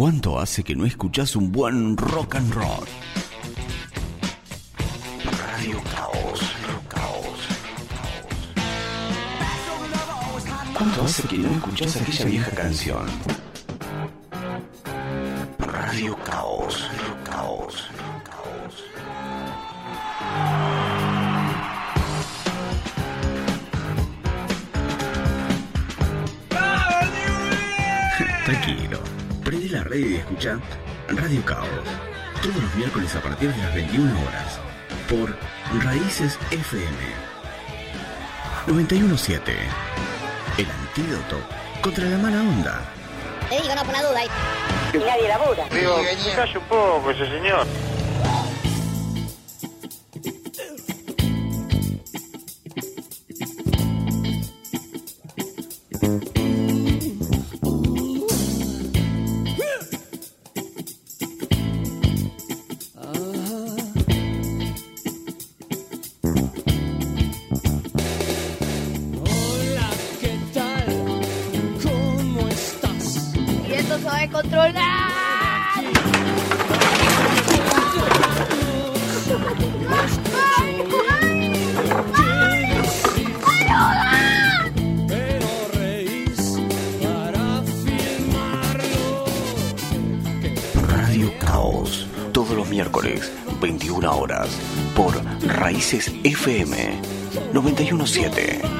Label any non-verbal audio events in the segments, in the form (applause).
¿Cuánto hace que no escuchás un buen rock and roll? Radio Caos, Caos, ¿Cuánto hace que no escuchás aquella vieja canción? Radio Caos, Caos, y escucha Radio Caos. Todos los miércoles a partir de las 21 horas. Por Raíces FM 917. El antídoto contra la mala onda. Te digo, no por la duda. Y nadie labura. Digo, un poco ese señor. Raíces FM 917.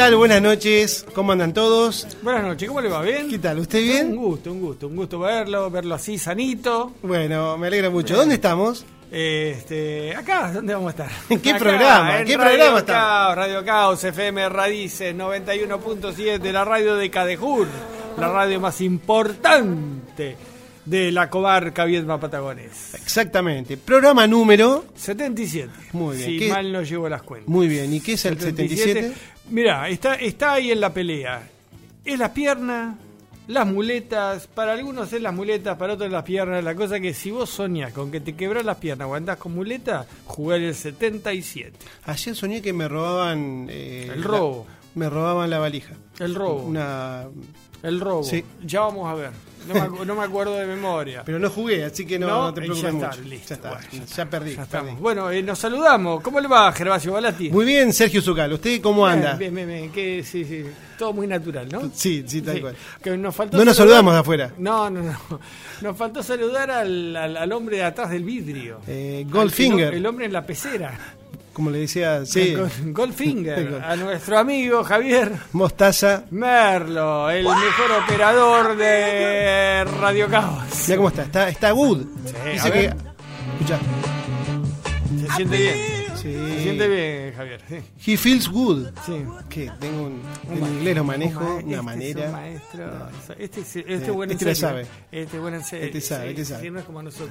Tal? Buenas noches. ¿Cómo andan todos? Buenas noches, ¿cómo le va? ¿Bien? ¿Qué tal? ¿Usted Un bien? gusto, un gusto, un gusto verlo, verlo así sanito. Bueno, me alegra mucho. ¿Dónde estamos? Este, acá, ¿dónde vamos a estar? ¿En (laughs) qué Acá, programa? en ¿Qué Radio programa está? Caos, Radio Caos, FM Radices 91.7, la radio de Cadejur, la radio más importante de la comarca Viedma Patagones. Exactamente. Programa número. 77. Muy bien. Si ¿Qué- mal no llevo las cuentas. Muy bien. ¿Y qué es el 77? Mirá, está, está ahí en la pelea. Es las piernas, las muletas, para algunos es las muletas, para otros las piernas. La cosa que si vos soñás con que te quebras las piernas o andás con muleta, jugar el 77. Ayer soñé que me robaban. eh, El la- robo. me robaban la valija. El robo. Una. El robo. Sí. Ya vamos a ver. No me, no me acuerdo de memoria. Pero no jugué, así que no, No, no te preocupes ya está, listo, ya está. bueno, ya ya, perdí. Ya perdí. Bueno, eh, nos saludamos. ¿Cómo le va, Gervasio Balati? Muy bien, Sergio Zucal. ¿Usted cómo anda? Bien, bien, bien. Que, sí, sí. Todo muy natural, ¿no? Sí, sí, tal Sí, cual. que nos faltó No nos saludar- saludamos de afuera. No, no, no. Nos faltó saludar al, al- al hombre de atrás del vidrio. Eh, Goldfinger. El, el hombre en la pecera. Como le decía, sí. (laughs) Gol- (laughs) Goldfinger. (laughs) a nuestro amigo Javier Mostaza. Merlo, el mejor operador de Radio Caos. Mira cómo está. Está, está good. Dice que. Escucha. Se siente bien siente bien, Javier. He feels good. Sí. Que tengo un, inglés lo manejo, una este manera. Es un maestro. No. Este, este, este buen este lo sabe. Este buen ensayo. Este sabe, este sabe. No es como nosotros.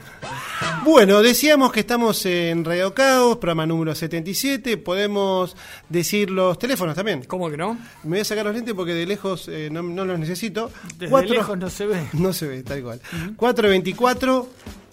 Bueno, decíamos que estamos en Radio Caos, programa número 77. Podemos decir los teléfonos también. ¿Cómo que no? Me voy a sacar los lentes porque de lejos eh, no, los necesito. De lejos no se ve. (laughs) No se ve, tal cual. Uh -huh. 424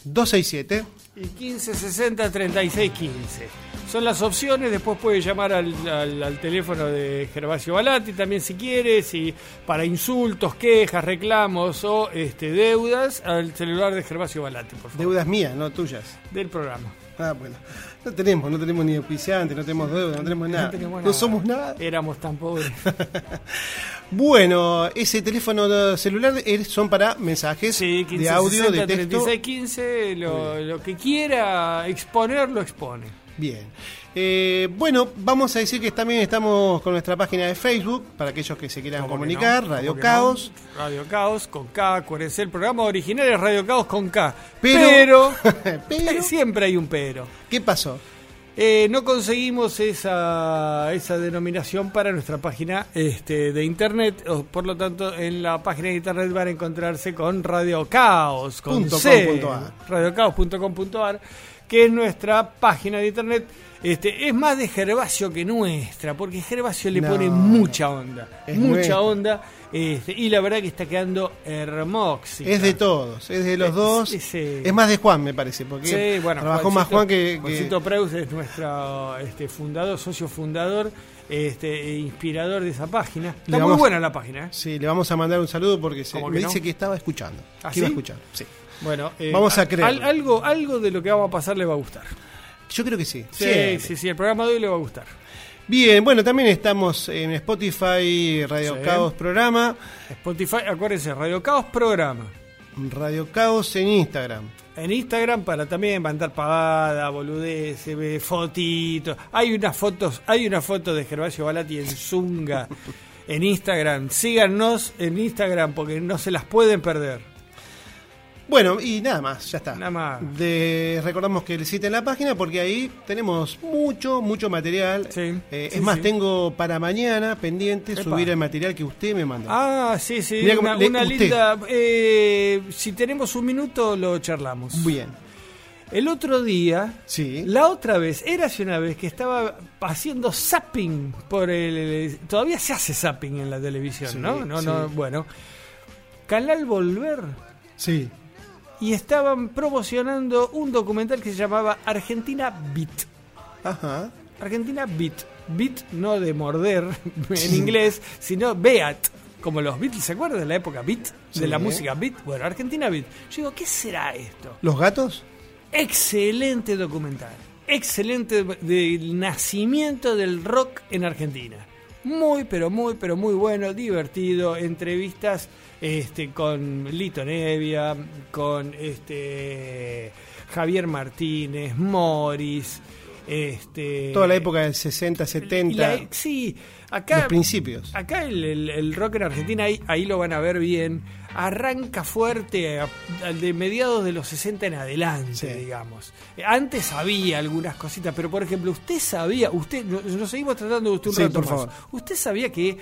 267 y 1560 3615. Son las opciones, después puede llamar al, al, al, teléfono de Gervasio Balati también si quiere, si para insultos, quejas, reclamos o este, deudas, al celular de Gervasio Balati, por favor. Deudas mías, no tuyas. Del programa. Ah, bueno. No tenemos, no tenemos ni auspiciante, no tenemos deuda, no tenemos nada. No, tenemos nada. somos nada. Éramos tan pobres. (laughs) Bueno, ese teléfono celular es- son para mensajes Sí, 15, de audio, 60, de texto. 36, 15, lo, lo que quiera exponer, lo expone. Bien. Eh, bueno, vamos a decir que también estamos con nuestra página de Facebook para aquellos que se quieran ¿Cómo que comunicar, no? Radio ¿Cómo que Caos. no? Radio Caos con K, acuérdense, el programa original es Radio Caos con K. Pero- Pero, (laughs) Pero- siempre hay un pero. ¿Qué pasó? Eh, no conseguimos esa, esa denominación para nuestra página este, de internet, por lo tanto en la página de internet van a encontrarse con Radio Caos, con radiocaos.com.ar, que es nuestra página de internet. Este, es más de Gervasio que nuestra, porque Gervasio le No, pone mucha onda, mucha nuestra. onda, este, y la verdad que está quedando hermosa. Es de todos, es de los Es- dos. es, Es, más de Juan, me parece, porque Sí, bueno, trabajó más Juan que, que- Preus es nuestro este, fundador, socio fundador, este, e inspirador de esa página. Está muy buena la página. ¿eh? Sí, le vamos a mandar un saludo porque se, ¿Cómo me no? dice que estaba escuchando. ¿Ah, que iba a sí? escuchar. Sí. Bueno, eh, Vamos a al- creerlo. algo, algo de lo que vamos a pasar le va a gustar. Yo creo que sí. Sí, sí, sí, el programa de hoy le va a gustar. Bien, bueno, también estamos en Spotify, Radio Sí. Caos Programa, Spotify, acuérdense, Radio Caos Programa. Radio Caos en Instagram. En Instagram para también mandar pavada, boludeces, fotitos. Hay unas fotos, hay una foto de Gervasio Balati en Zunga (laughs) en Instagram. Síganos en Instagram porque no se las pueden perder. Bueno, y nada más, ya está. Nada más. De, recordamos que visiten la página porque ahí tenemos mucho, mucho material. Sí, Eh, sí, es más, sí. tengo para mañana pendiente Epa. subir el material que usted me mandó. Ah, sí, sí, Mirá una, le- una linda... eh, si tenemos un minuto lo charlamos. Bien. El otro día, Sí. la otra vez, era hace una vez que estaba haciendo zapping por el... Todavía se hace zapping en la televisión, ¿no? No, sí. no, bueno. Canal Volver Sí. Y estaban promocionando un documental que se llamaba Argentina Beat. Ajá. Argentina Beat. Beat no de morder (laughs) en inglés, sino Beat. Como los Beatles, ¿se acuerdan de la época Beat? De la música Beat. Bueno, Argentina Beat. Yo digo, ¿qué será esto? ¿Los gatos? Excelente documental. Excelente del nacimiento del rock en Argentina. Muy, pero muy, pero muy bueno, divertido. Entrevistas este, con Lito Nevia, con este Javier Martínez, Morris, este. Toda la época del 60, 70. la- sí, acá. Los principios. Acá el, el- el rock en Argentina, ahí, ahí lo van a ver bien, arranca fuerte a- de mediados de los 60 en adelante, Sí. digamos. Eh, Antes había algunas cositas, pero por ejemplo, usted sabía, usted, nos, seguimos tratando de usted un Sí, rato por más. favor. ¿Usted sabía que,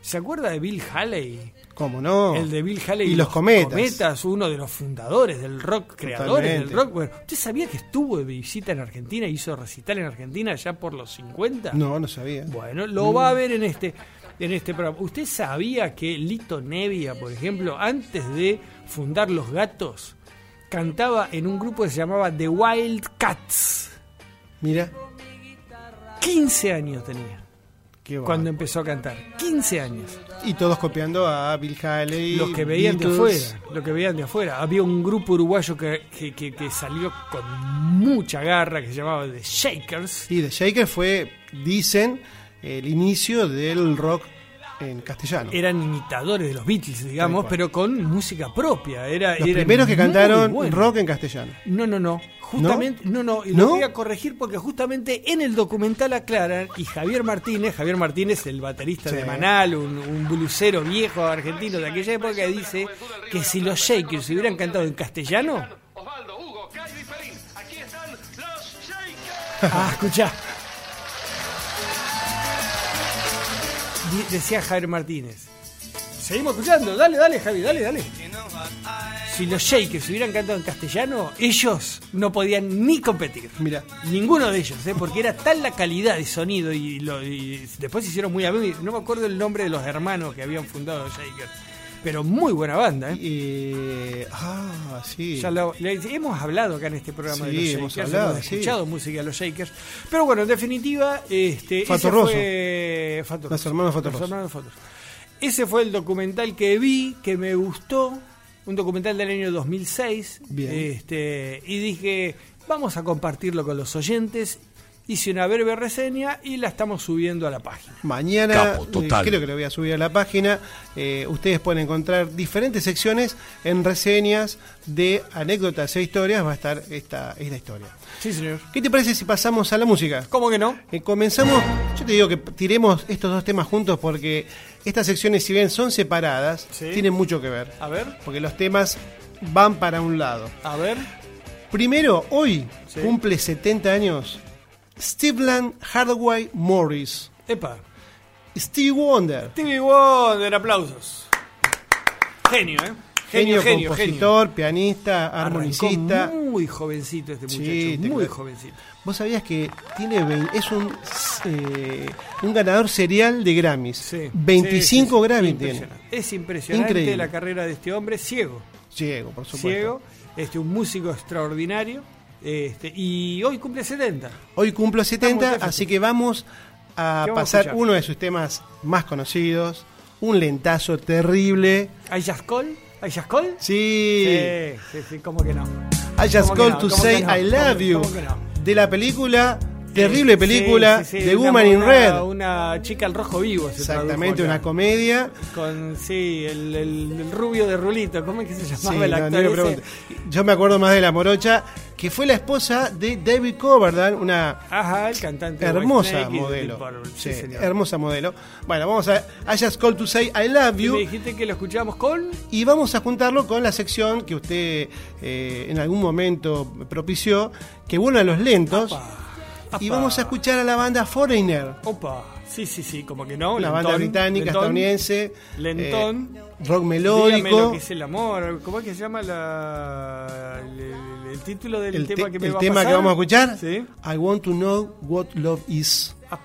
se acuerda de Bill Haley? ¿Cómo no? El de Bill Haley Y los cometas. uno de los fundadores del rock, creadores Totalmente. del rock. Bueno, ¿usted sabía que estuvo de visita en Argentina, hizo recital en Argentina ya por los 50? No, no sabía. Bueno, lo va a ver en este en este programa. ¿Usted sabía que Lito Nevia, por ejemplo, antes de fundar Los Gatos, cantaba en un grupo que se llamaba The Wild Cats? Mira. 15 años tenía Qué cuando empezó a cantar. 15 años. Y todos copiando a Bill Haley. Los que veían de afuera, los que veían de afuera. Había un grupo uruguayo que, que, que- que salió con mucha garra que se llamaba The Shakers. Y The Shaker fue, dicen, el inicio del rock en castellano. Eran imitadores de los Beatles, digamos, pero con música propia. Era, Los eran primeros que cantaron rock en castellano. No, no, no. Justamente, no, no, y ¿No? lo voy a corregir porque justamente en el documental aclaran, y Javier Martínez, Javier Martínez, el baterista Sí. de Manal, un, un blusero viejo argentino de aquella época, dice que si los Shakers hubieran cantado en castellano. Osvaldo, Hugo, Decía Javier Martínez. Seguimos escuchando, dale, dale, Javi, dale, dale. Si los Shakers hubieran cantado en castellano, ellos no podían ni competir. Mira. Ninguno de ellos, ¿eh? porque era tal la calidad de sonido y, lo- y después se hicieron muy amigos. No me acuerdo el nombre de los hermanos que habían fundado los Shakers, pero muy buena banda. ¿eh? Eh, ah, sí. Ya lo- le- hemos hablado acá en este programa de los hemos Shakers, hablado, hemos sí. escuchado música de los Shakers. Pero bueno, en definitiva, este, ese fue Los Fatorroso. hermanos Fatorroso. Ese fue el documental que vi, que me gustó, un documental del año 2006. Bien. Este, y dije, vamos a compartirlo con los oyentes. Hice una breve reseña y la estamos subiendo a la página. Mañana, Capo, eh, total. creo que lo voy a subir a la página. eh, ustedes pueden encontrar diferentes secciones en reseñas de anécdotas e historias. Va a estar esta, esta historia. Sí, señor. ¿Qué te parece si pasamos a la música? ¿Cómo que no? Eh, comenzamos, yo te digo que tiremos estos dos temas juntos porque estas secciones, si bien son separadas, Sí. tienen mucho que ver. A ver, Porque los temas van para un lado. a ver. Primero, hoy Sí. cumple 70 años Stephen Hardaway Morris. Epa. Stevie Wonder. Stevie Wonder, aplausos. Genio, ¿eh? Genio, Genio, genio, compositor, pianista, Arrancó armonicista. muy jovencito este muchacho, Sí, muy creo. jovencito. Vos sabías que tiene es un, eh, un ganador serial de Grammys. Sí, 25 sí, sí, Grammys tiene. Es impresionante Increíble. la carrera de este hombre, ciego, Ciego, por supuesto. ciego, este, un músico extraordinario, este, y hoy cumple 70. Hoy cumplo 70, lejos. así que vamos a ¿Qué vamos a pasar uno de sus temas más conocidos. Un lentazo terrible. ¿Hay Call? ¿Hay Call? Sí. sí, sí, sí, ¿cómo que no? I just to ¿Cómo say no? I love ¿Cómo- you. no? De la película, terrible película, Sí, sí, sí, The una- Woman in Red. Una chica al rojo vivo. se Exactamente, una comedia. Con, sí, el, el- el rubio de Rulito, ¿cómo es que se llamaba el actor ese? Yo me acuerdo más de la morocha, que fue la esposa de David Coverdale, una Ajá, el cantante de hermosa y de modelo. Señor. hermosa modelo. Bueno, vamos a I just called to say I love Y you. me dijiste que lo escuchábamos con... Y vamos a juntarlo con la sección que usted eh, en algún momento propició, que vuelven a los lentos. Y vamos a escuchar a la banda Foreigner, Opa, sí, sí, sí, como que no. una lentón, banda británica, lentón, estadounidense. Lentón. eh, rock Dígame melódico. lo que es el amor. ¿Cómo es que se llama la, el, título del El, te- tema que me el va tema a pasar? que vamos a escuchar, Sí. I want to know what love is. Apa.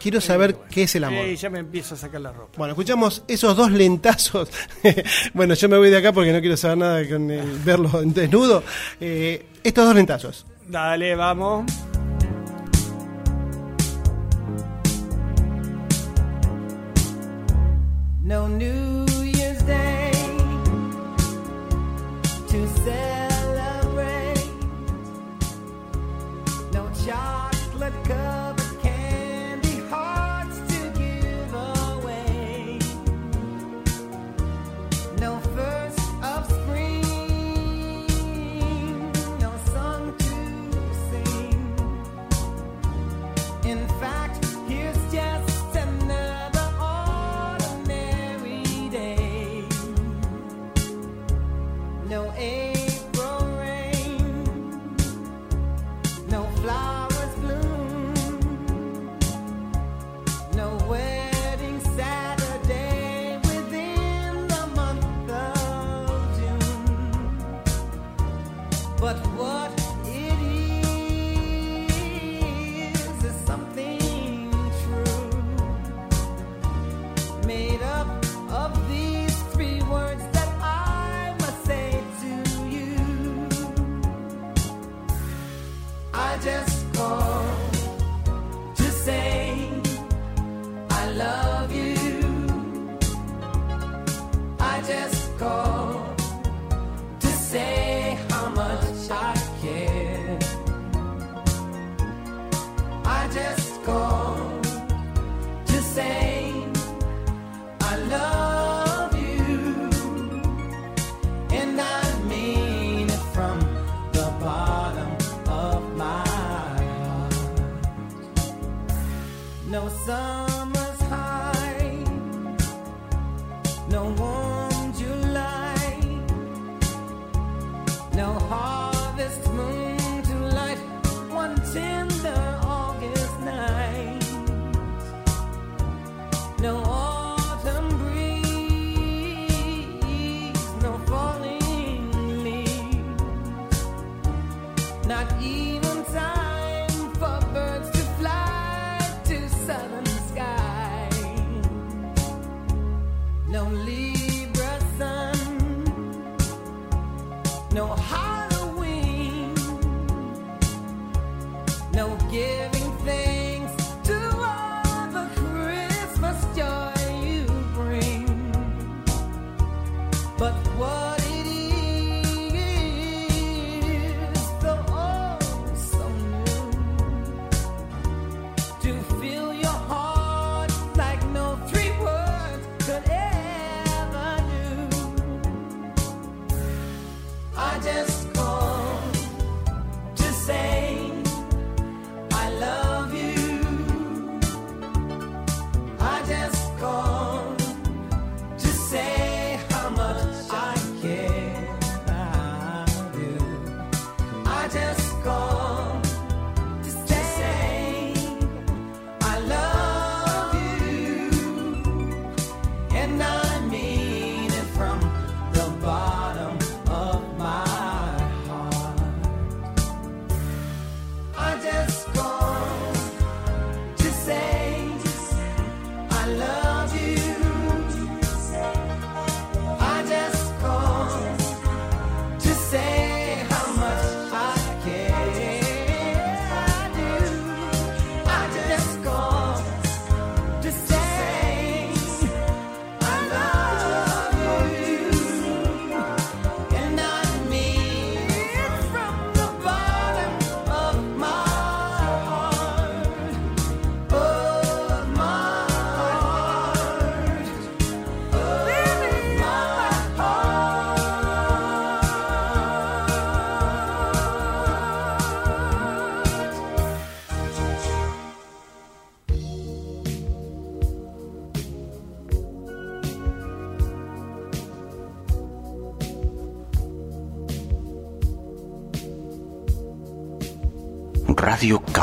Quiero saber qué es el amor. Eh, ya me empiezo a sacar la ropa. Bueno, escuchamos esos dos lentazos. (laughs) bueno, yo me voy de acá porque no quiero saber nada con el verlo desnudo. Eh, estos dos lentazos. Dale, vamos. No New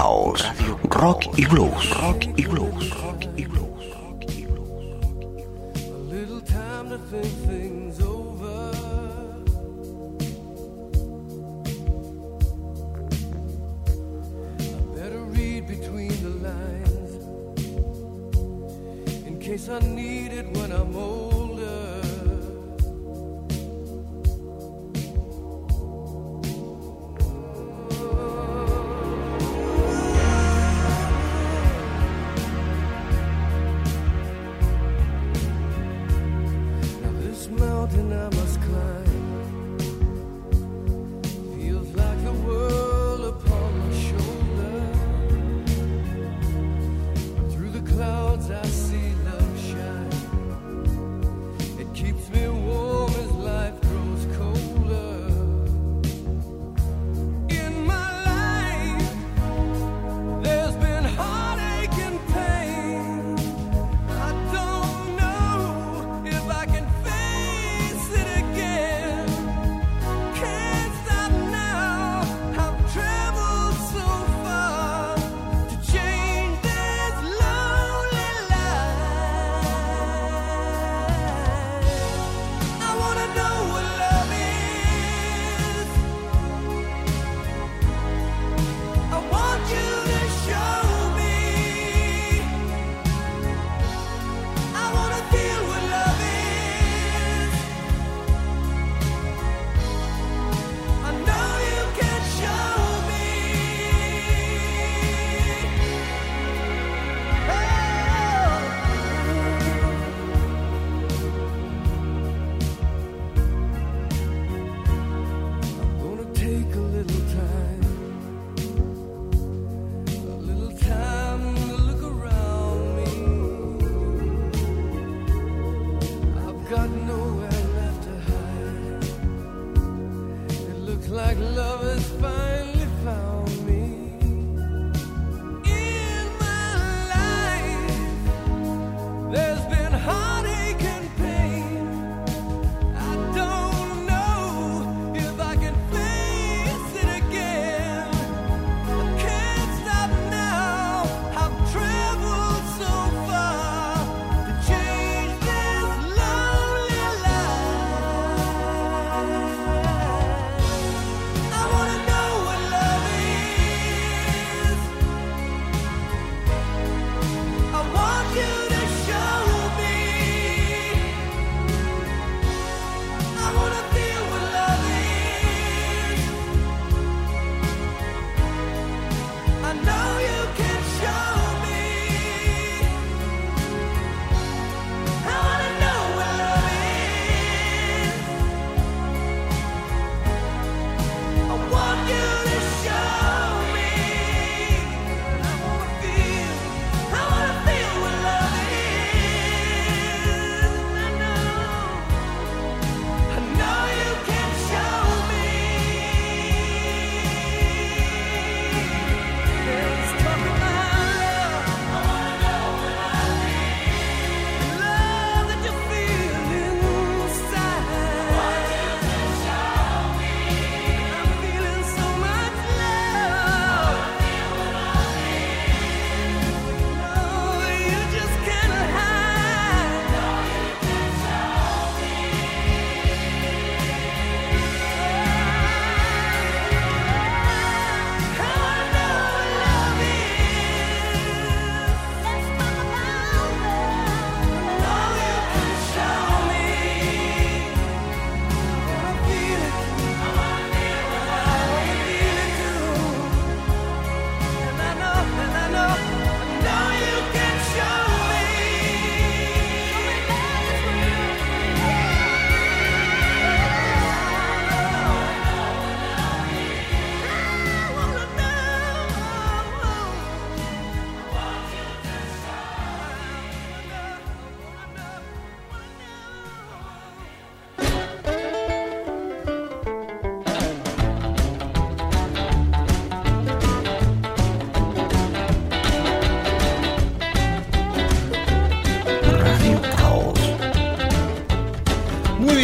Caos. Rock y blues. Rock y blues.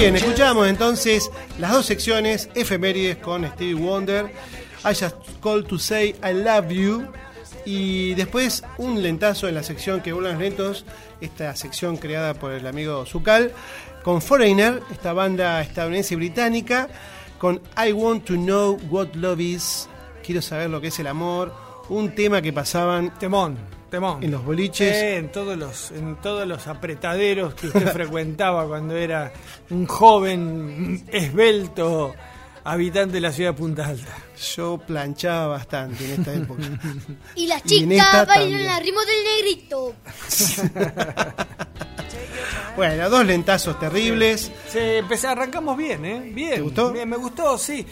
Bien, escuchamos entonces las dos secciones efemérides con Stevie Wonder. I just called to say I love you. Y después un lentazo en la sección que vuelven los lentos, esta sección creada por el amigo Zucal, con Foreigner, esta banda estadounidense británica, con I want to know what love is, quiero saber lo que es el amor, un tema que pasaban Temón, temón. en los boliches. Eh, en todos los en todos los apretaderos que usted (laughs) frecuentaba cuando era un joven esbelto habitante de la ciudad de Punta Alta. Yo planchaba bastante en esta época. (laughs) Y las chicas bailan al ritmo del negrito. (laughs) bueno, dos lentazos terribles. Se empecé, arrancamos bien, ¿eh? Bien. ¿Te gustó? Bien, me gustó, sí.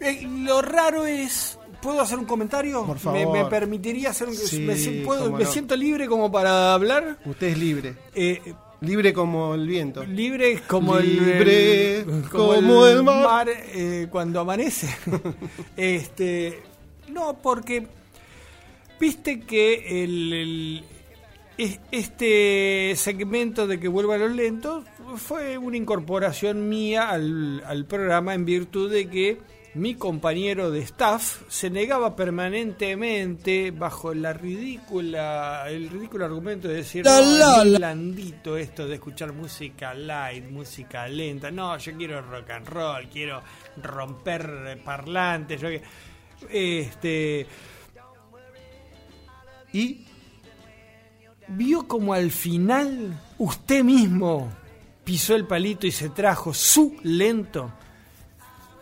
Eh, lo raro es. ¿Puedo hacer un comentario? Por ¿Me, favor. me permitiría hacer un Sí, me, si- puedo- cómo me no. siento libre como para hablar? Usted es libre. Eh, Libre como el viento. libre como Libre el, como el mar. eh, cuando amanece. (laughs) este, no, porque viste que el, el- es- este segmento de que vuelvan los lentos fue una incorporación mía al, al programa en virtud de que mi compañero de staff se negaba permanentemente bajo la ridícula el ridículo argumento de decir La, esto de escuchar música light, música lenta. No, yo quiero rock and roll, quiero romper parlantes, yo este Y vio como al final usted mismo pisó el palito y se trajo su lento.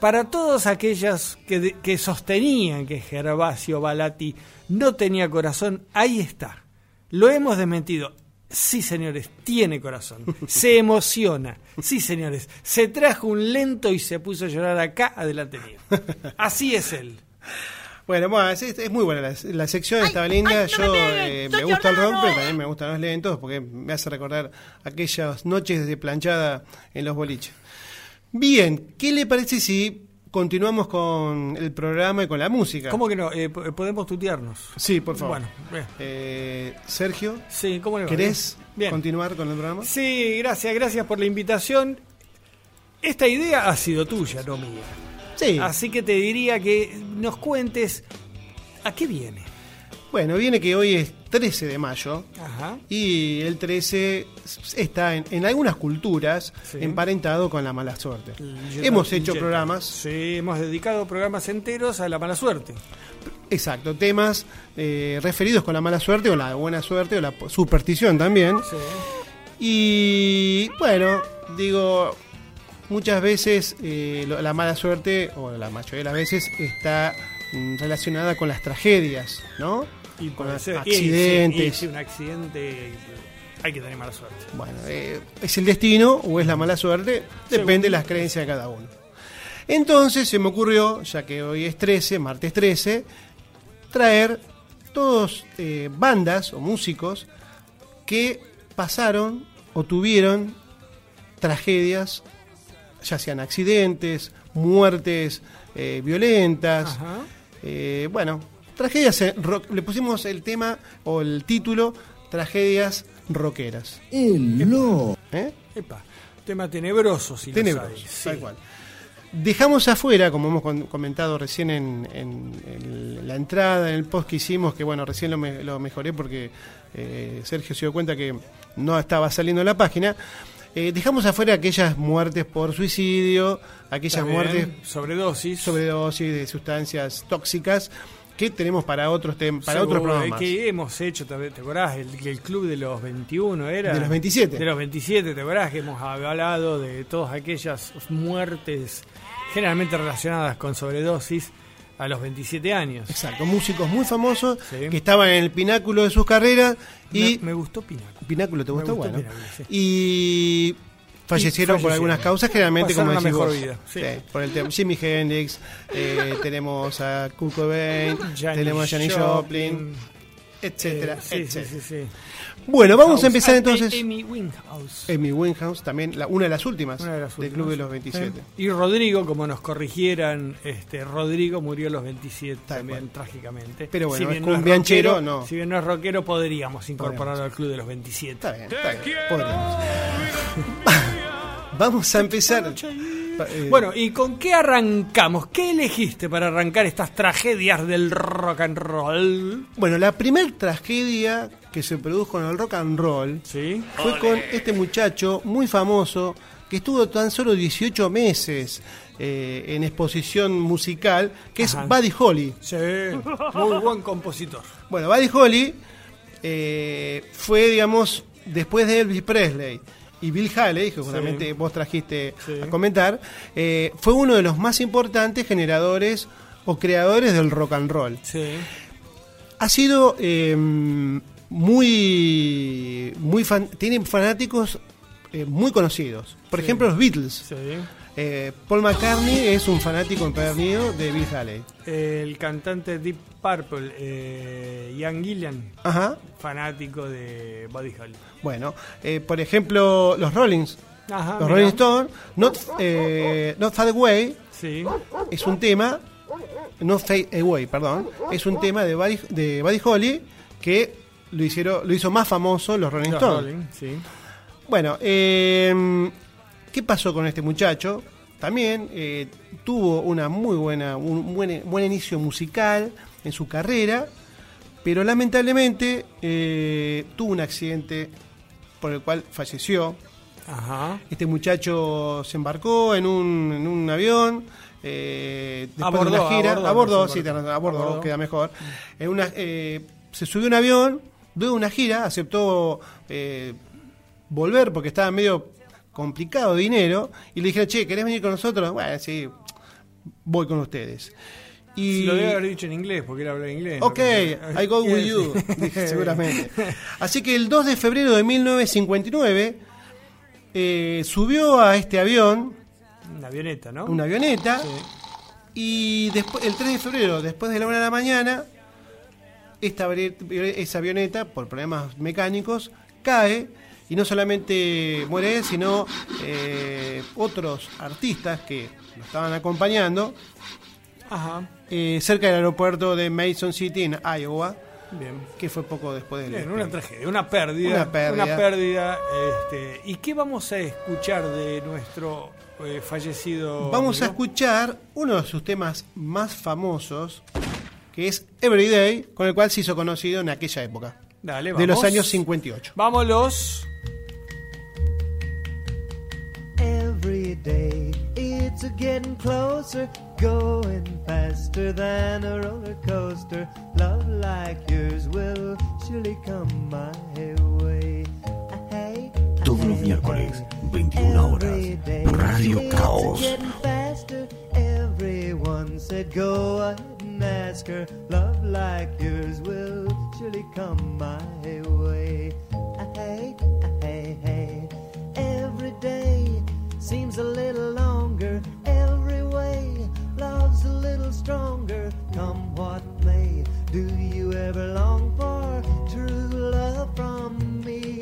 Para todos aquellas que, de- que sostenían que Gervasio Balati no tenía corazón, ahí está. Lo hemos desmentido. Sí, señores, tiene corazón. Se (laughs) emociona. Sí, señores, se trajo un lento y se puso a llorar acá adelante mío. Así es él. bueno, bueno, es, es muy buena la, la sección, estaba linda. Yo eh, me gusta el rock, pero también me gustan los lentos porque me hace recordar aquellas noches de planchada en los boliches. Bien, ¿qué le parece si continuamos con el programa y con la música? ¿Cómo que no? Eh, po- podemos tutearnos. Sí, por favor. Bueno, bien. Eh, Sergio, Sí, ¿cómo le va? ¿querés Bien. continuar con el programa? Sí, gracias, gracias por la invitación. Esta idea ha sido tuya, no mía. Sí. Así que te diría que nos cuentes a qué viene. Bueno, viene que hoy es 13 de mayo. Ajá. Y el 13 está en, en algunas culturas Sí. emparentado con la mala suerte. Yo Hemos hecho programas, Sí, hemos dedicado programas enteros a la mala suerte. exacto, temas eh, referidos con la mala suerte o la buena suerte o la superstición también. Sí. Y bueno, digo, muchas veces eh, la mala suerte, o la mayoría de las veces, está mm, relacionada con las tragedias, ¿no? Y puede ser- accidentes. y- y un accidente hay que tener mala suerte. Bueno, eh, ¿es el destino o es la mala suerte? Depende de las creencias de cada uno. Entonces se me ocurrió, ya que hoy es 13, martes 13, traer todos eh, bandas o músicos que pasaron o tuvieron tragedias, ya sean accidentes, muertes eh, violentas, Ajá. bueno, tragedias, rock- le pusimos el tema o el título, tragedias rockeras. ¿eh? Epa, tema tenebroso, si lo Tenebroso, sabes. Sí. tal cual. Dejamos afuera, como hemos comentado recién en, en- en la entrada, en el post que hicimos, que bueno, recién lo, me- lo mejoré porque eh, Sergio se dio cuenta que no estaba saliendo en la página. Eh, dejamos afuera aquellas muertes por suicidio, aquellas bien, muertes sobredosis. sobredosis de sustancias tóxicas que tenemos para otros tem- para Seguro, otros programas. que hemos hecho, ¿te acordás? El, el club de los 21 era. De los 27. De los 27, ¿te acordás? Que hemos hablado de todas aquellas muertes generalmente relacionadas con sobredosis a los 27 años. Exacto, músicos muy famosos Sí. que estaban en el pináculo de sus carreras y me, me gustó Pinaco. Pináculo, ¿te Me gustó? gustó bueno. Pináculo, sí. Y fallecieron por algunas causas, generalmente Pasaron como decís mejor vos. vida, sí. Sí, por el tema. Jimi Hendrix, eh, (laughs) tenemos a Kurt Cobain, tenemos a Janis Joplin, Joplin, etcétera, eh, sí, etcétera. sí, sí, sí. Bueno, vamos House. a empezar entonces. Amy Winehouse. Amy Winehouse, también la- una de las últimas Una de las del. Club de los 27. Sí. Y Rodrigo, como nos corrigieran, este Rodrigo murió a los 27 Tal también, cual. trágicamente. Pero bueno, es no cumbianchero, rockero, no. Si bien no es rockero, podríamos incorporarlo Podríamos. al club de los 27. Está bien, está bien. Podríamos. (laughs) Vamos a empezar. Eh, Bueno, ¿y con qué arrancamos? ¿Qué elegiste para arrancar estas tragedias del rock and roll? Bueno, la primer tragedia que se produjo en el rock and roll ¿Sí? fue con este muchacho muy famoso que estuvo tan solo 18 meses eh, en exposición musical, que Ajá. es Buddy Holly. Sí, muy buen compositor. Bueno, Buddy Holly eh, fue, digamos, después de Elvis Presley y Bill Haley, que justamente vos trajiste Sí. a comentar, eh, fue uno de los más importantes generadores o creadores del rock and roll. Sí. Ha sido eh, muy, muy fan- tiene fanáticos eh, muy conocidos. Por ejemplo, los Beatles. Eh, Paul McCartney es un fanático empedernido de Bill Haley. El cantante Deep Purple, eh, Ian Gillan, Ajá. fanático de Buddy Holly. Bueno, eh, por ejemplo, los Rollings. Ajá, los. Rolling Stones, Not, Not Fade Away Sí. es un tema, Not Fade Away, perdón, es un tema de Buddy, de Buddy Holly que lo, hicieron, lo hizo más famoso los Rolling Los Stones. Rolling, sí. Bueno, eh, ¿qué pasó con este muchacho? También eh, tuvo una muy buena, un buen, buen inicio musical en su carrera, pero lamentablemente eh, tuvo un accidente por el cual falleció. Ajá. Este muchacho se embarcó en un, en un avión. Eh, después Abordó, de una gira, abordó, abordó, sí, abordó, Abordó. queda mejor. En una, eh, se subió a un avión, de una gira, aceptó eh, volver porque estaba medio complicado dinero y le dijeron, che, ¿querés venir con nosotros? Bueno, sí, voy con ustedes. Y Lo debe haber dicho en inglés, porque él habla inglés. Ok, I go with you, (laughs) dije seguramente. Así que el 2 de febrero de 1959 eh, subió a este avión, Una avioneta, ¿no? una avioneta, Sí. y después, el 3 de febrero, después de la una de la mañana, esta, esa avioneta, por problemas mecánicos, cae y no solamente muere él, sino eh, otros artistas que lo estaban acompañando Ajá. eh, cerca del aeropuerto de Mason City, en Iowa, Bien. que fue poco después del Bien, una tragedia, una pérdida. Una pérdida. Una pérdida, este, ¿Y qué vamos a escuchar de nuestro eh, fallecido? Vamos a escuchar uno de sus temas más famosos, que es Everyday, con el cual se hizo conocido en aquella época, Dale, de los años 58. Vámonos. Every day it's a getting closer, going faster than a roller coaster. Love like yours will surely come my way. Hey, Todos los hey, miércoles, hey. 21 horas, Every day Radio it's Caos. Everyone said go ahead and ask her. Love like yours will come my way. Ah, hey, ah, hey, hey. Every day seems a little longer. Every way love's a little stronger. Come what may, do you ever long for true love from me?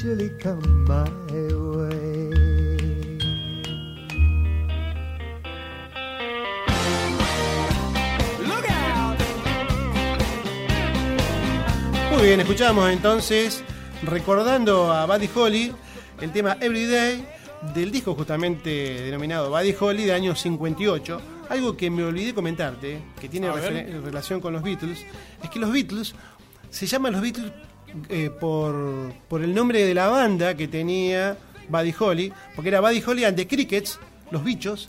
surely come my way. Muy bien, escuchamos entonces, recordando a Buddy Holly, el tema Everyday, del disco justamente denominado Buddy Holly de año 58. Algo que me olvidé comentarte, que tiene relación con los Beatles, es que los Beatles se llaman los Beatles eh, por, por el nombre de la banda que tenía Buddy Holly, porque era Buddy Holly and the Crickets, los bichos,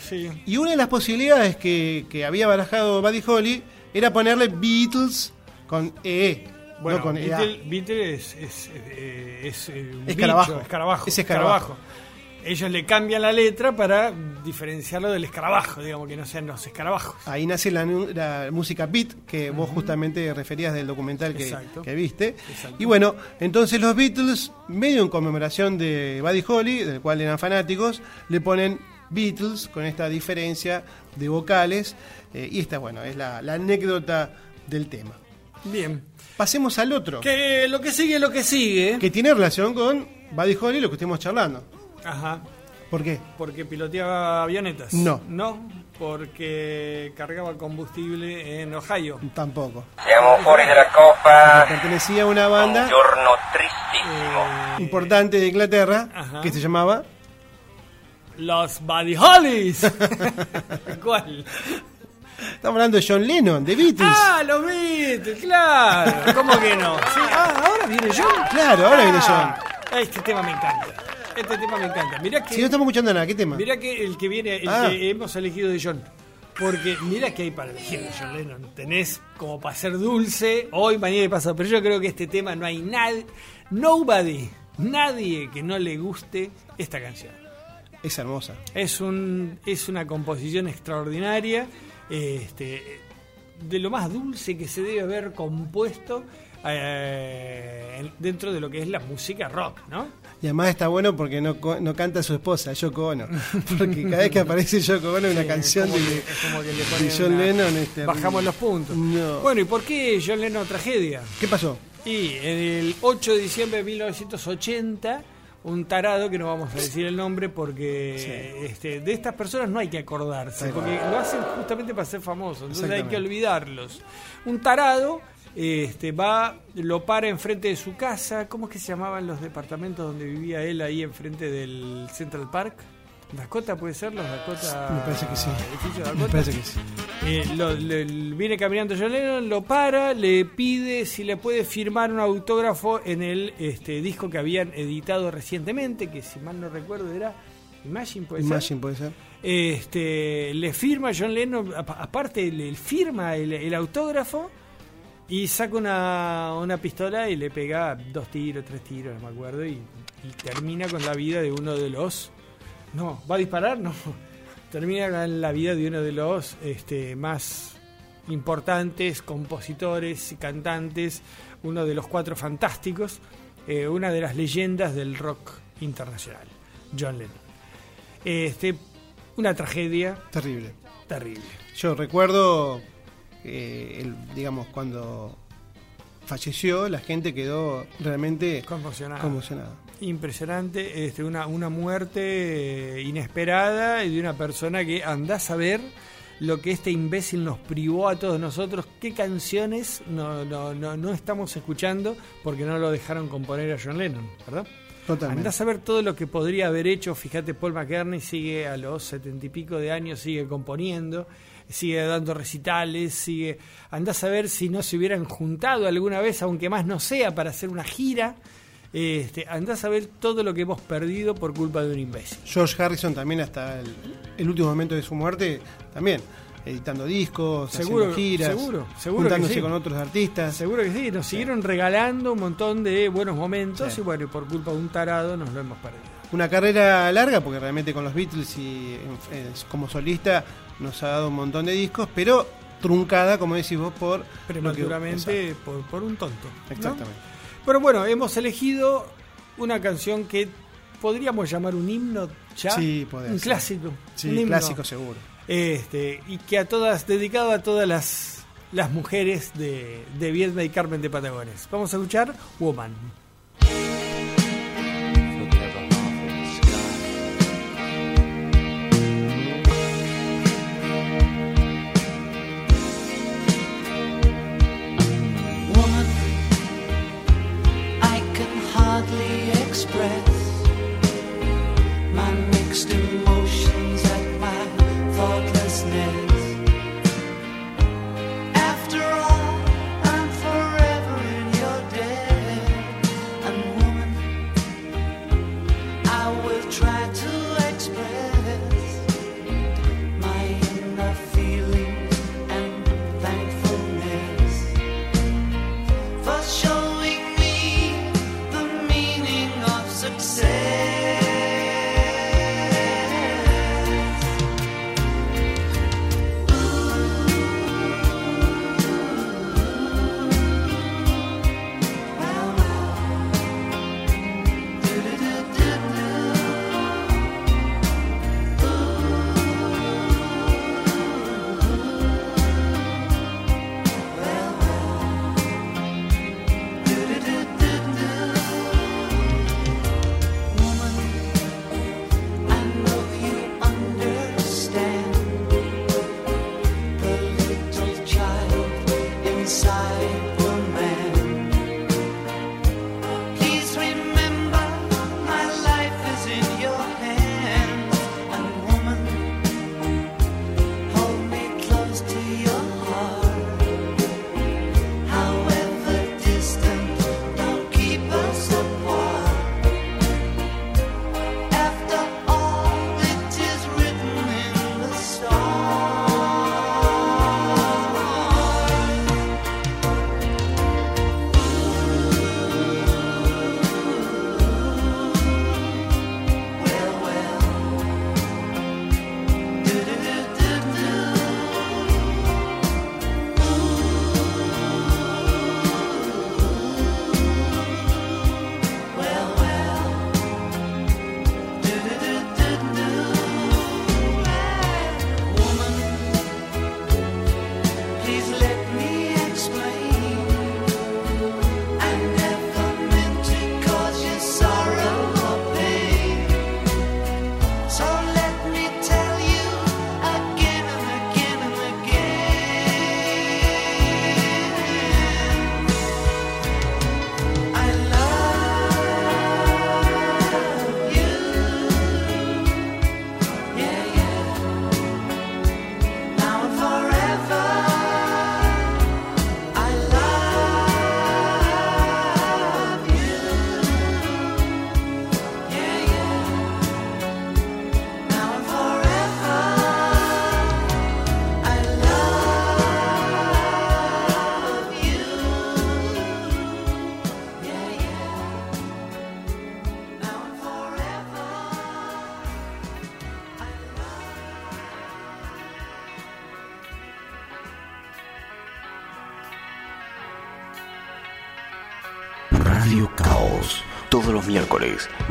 sí. y una de las posibilidades que, que había barajado Buddy Holly era ponerle Beatles con EE, Bueno, no con EA. Beatle, Beatle es, es, eh, es, eh, un Escarabajo. bicho, escarabajo. Es escarabajo. Ellos le cambian la letra para diferenciarlo del escarabajo, digamos que no sean los escarabajos. Ahí nace la, música beat que vos justamente referías del documental que, viste. Exacto. Y bueno, entonces los Beatles, medio en conmemoración de Buddy Holly, del cual eran fanáticos, le ponen Beatles con esta diferencia de vocales. eh, y esta, bueno, es la, la anécdota del tema. Bien. Pasemos al otro, Que lo que sigue, lo que sigue. que tiene relación con Buddy Holly, lo que estuvimos charlando. Ajá. ¿Por qué? Porque piloteaba avionetas. No. No, porque cargaba combustible en Ohio. Tampoco. Siamo fuori dalla Coppa, Pertenecía a una un banda giorno tristissimo. importante de Inglaterra Ajá. que se llamaba Los Buddy Hollies. (laughs) ¿Cuál? Estamos hablando de John Lennon, de Beatles. Ah, los Beatles, claro. ¿Cómo que no? Sí, Ah, ahora viene John. Claro, ahora viene Ah, Este tema me encanta. Este tema me encanta. Mirá que, Si no estamos escuchando nada, ¿qué tema? mirá que el que viene, el Ah. que hemos elegido de John. Porque mirá que hay para elegir de John Lennon. Tenés como para ser dulce, hoy, mañana y pasado. Pero yo creo que este tema no hay nadie, nobody, nadie que no le guste esta canción. Es hermosa. Es, un, es una composición extraordinaria, este, de lo más dulce que se debe haber compuesto eh, en- dentro de lo que es la música rock, ¿no? Y además está bueno porque no, no canta su esposa, Yoko Ono. (laughs) Porque cada vez que aparece Yoko Ono una Sí, canción de, que- que le de John una- Lennon. es terrible. Bajamos los puntos. No. Bueno, ¿y por qué John Lennon tragedia? ¿Qué pasó? Y en el 8 de diciembre de 1980, un tarado, que no vamos a decir el nombre porque este, de estas personas no hay que acordarse, Sí. porque lo hacen justamente para ser famosos, entonces hay que olvidarlos. Un tarado este, va, lo para enfrente de su casa, ¿cómo es que se llamaban los departamentos donde vivía él ahí enfrente del Central Park? ¿Dakota puede ser? ¿Los Dakota? Me parece que sí. Me parece que sí. Eh, lo- viene caminando John Lennon, lo para, le pide si le puede firmar un autógrafo en el este, disco que habían editado recientemente, que si mal no recuerdo era Imagine, puede ser. Imagine puede ser. Este, le firma John Lennon, apa- aparte le firma el, el autógrafo y saca una, una pistola y le pega dos tiros, tres tiros, no me acuerdo, y, y termina con la vida de uno de los... No, ¿va a disparar? (laughs) No. Termina con la vida de uno de los este, más importantes compositores y cantantes, uno de los cuatro fantásticos, eh, una de las leyendas del rock internacional, John Lennon. Este, una tragedia Terrible. terrible. Yo recuerdo, eh, el- digamos, cuando falleció, la gente quedó realmente Conmocionada. conmocionada. Impresionante, este, una, una muerte eh, inesperada y de una persona que andás a ver lo que este imbécil nos privó a todos nosotros, qué canciones no, no, no, no estamos escuchando porque no lo dejaron componer a John Lennon, ¿verdad? Totalmente. Andás a ver todo lo que podría haber hecho. Fíjate, Paul McCartney sigue a los setenta y pico de años, sigue componiendo, sigue dando recitales, sigue. Andás a ver si no se hubieran juntado alguna vez, aunque más no sea, para hacer una gira. Este, andás a ver todo lo que hemos perdido por culpa de un imbécil. George Harrison también hasta el, el último momento de su muerte, también editando discos, Seguro, haciendo giras, seguro, seguro que juntándose sí. con otros artistas. Seguro que sí, nos siguieron regalando un montón de buenos momentos Sí. y bueno, por culpa de un tarado nos lo hemos perdido. Una carrera larga, porque realmente con los Beatles y como solista nos ha dado un montón de discos, pero truncada, como decís vos, por... que- Prematuramente por, por un tonto. ¿no? Exactamente. Pero bueno, hemos elegido una canción que podríamos llamar un himno ya. Sí, puede Un clásico. Sí, un clásico seguro. Este, y que a todas, dedicado a todas las, las mujeres de, de Viedma y Carmen de Patagones. Vamos a escuchar. Woman,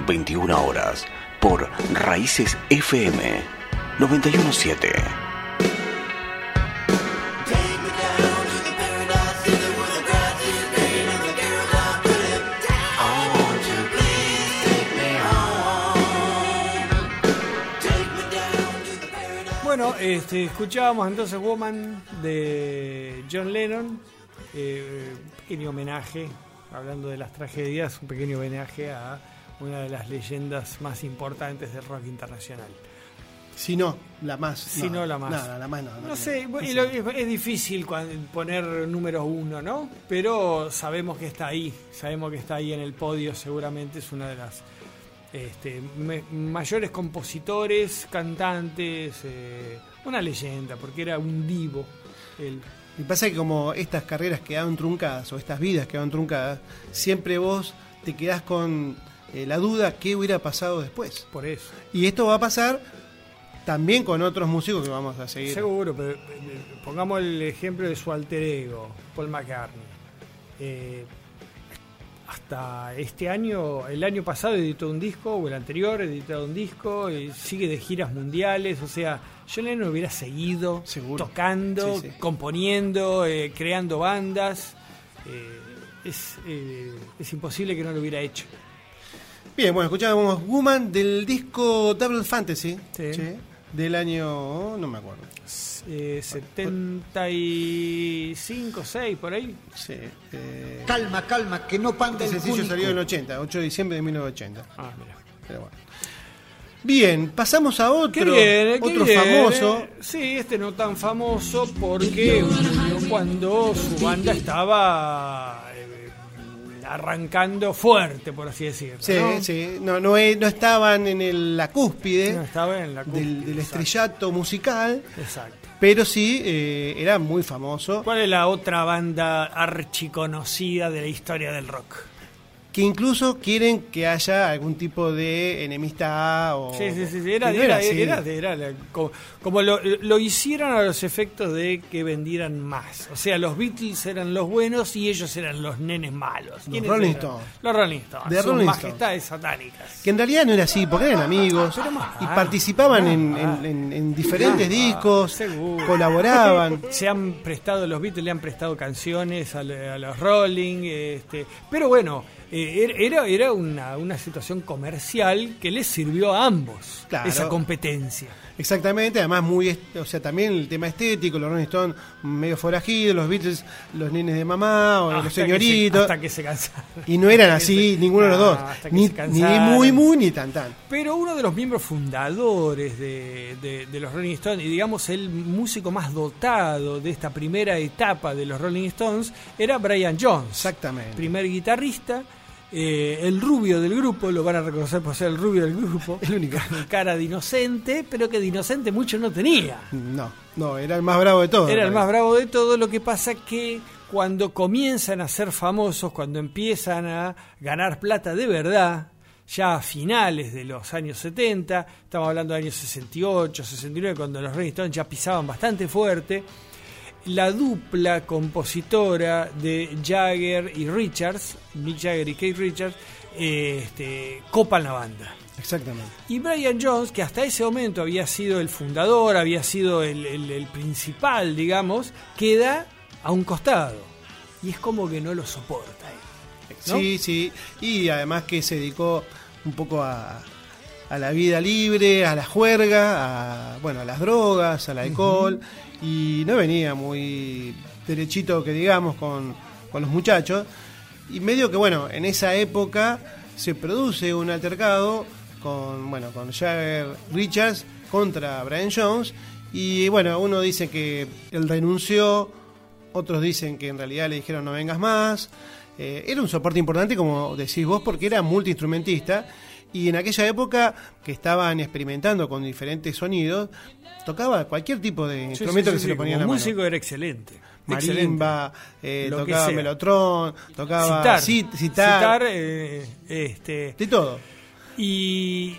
21 horas, por Raíces FM 917. Bueno, este, escuchábamos entonces Woman de John Lennon, eh, pequeño homenaje, hablando de las tragedias, un pequeño homenaje a una de las leyendas más importantes del rock internacional. Si no, la más. Si no, la más. Nada, la más no. No sé, lo- es, es difícil poner número uno, ¿no? Pero sabemos que está ahí, sabemos que está ahí en el podio, seguramente es una de las este, me- mayores compositores, cantantes, eh, una leyenda, porque era un divo. él. Y pasa que como estas carreras quedaron truncadas, o estas vidas quedaron truncadas, siempre vos te quedás con eh, la duda qué hubiera pasado después. por eso. Y esto va a pasar también con otros músicos que vamos a seguir. Seguro, pero eh, pongamos el ejemplo de su alter ego, Paul McCartney. Eh, hasta este año, el año pasado editó un disco, o el anterior editó un disco, y sigue de giras mundiales, o sea, John Lennon hubiera seguido Seguro. tocando, Sí, sí. componiendo, eh, creando bandas. Eh, es, eh, es imposible que no lo hubiera hecho. Bien, bueno, escuchábamos Woman del disco Double Fantasy, Sí. ¿sí? del año, no me acuerdo. Eh, 75, 6 por ahí. Sí, eh, Calma, calma, que no panda este el sencillo cúnico. salió en el 80, 8 de diciembre de 1980. Ah, mira. Pero bueno. Bien, pasamos a otro, Qué bien, qué otro bien. famoso. Sí, este no tan famoso porque cuando su banda estaba eh, arrancando fuerte, por así decirlo. Sí, ¿no? sí, no, no, no estaban en el- la cúspide No, estaba en la del, cúspide, del estrellato musical, Exacto. pero sí eh, era muy famoso. ¿Cuál es la otra banda archiconocida de la historia del rock? Que incluso quieren que haya algún tipo de enemistad o. Sí, sí, sí, sí, Era, que no era, así. era- era la- como, como lo, lo hicieron a los efectos de que vendieran más. O sea, los Beatles eran los buenos y ellos eran los nenes malos. ¿Quiénes Rolling? Stones. Los Rolling Stones. Sus Rolling majestades satánicas. Que en realidad no era así, porque eran amigos Pero más y participaban más en, vale. en- en- en diferentes discos, seguro. colaboraban. (laughs) Se han prestado, los Beatles le han prestado canciones a, a los Rolling, este, pero bueno, eh, era, era una, una situación comercial que les sirvió a ambos, Claro. esa competencia. Exactamente, además muy, o sea, también el tema estético, los Rolling Stones medio forajidos, los Beatles, los nenes de mamá o Hasta los que se- señoritos. hasta que se cansaron. Y no eran así se- ninguno de los No, dos, ni, muy muy ni tan tan. Pero uno de los miembros fundadores de, de- de los Rolling Stones, y digamos el músico más dotado de esta primera etapa de los Rolling Stones, era Brian Jones. Exactamente. Primer guitarrista, eh, el rubio del grupo, lo van a reconocer por ser el rubio del grupo. (laughs) El único. Cara de inocente, pero que de inocente mucho no tenía. No, no, era el más bravo de todos. Era el más bravo de todo, lo que pasa que cuando comienzan a ser famosos, cuando empiezan a ganar plata de verdad, ya a finales de los años 70, estamos hablando de años 68, 69, cuando los Rolling Stones ya pisaban bastante fuerte, la dupla compositora de Jagger y Richards, Mick Jagger y Keith Richards, este, copan la banda. Exactamente. Y Brian Jones, que hasta ese momento había sido el fundador, había sido el, el- el principal, digamos, queda a un costado. Y es como que no lo soporta. Sí, sí. Y además que se dedicó un poco a, a la vida libre, a la juerga, a, bueno, a las drogas, al alcohol. Y no venía muy derechito, que digamos, con, con los muchachos. Y medio que, bueno, en esa época se produce un altercado con, bueno, con Jagger Richards contra Brian Jones. Y bueno, uno dice que él renunció, otros dicen que en realidad le dijeron no vengas más. Eh, era un soporte importante, como decís vos, porque era multiinstrumentista. Y en aquella época que estaban experimentando con diferentes sonidos, tocaba cualquier tipo de Sí, instrumento sí, que se le ponía en la mano. músico era excelente. Marimba, eh, tocaba sea. melotron, tocaba citar, cit- citar, citar, eh, este, de todo. Y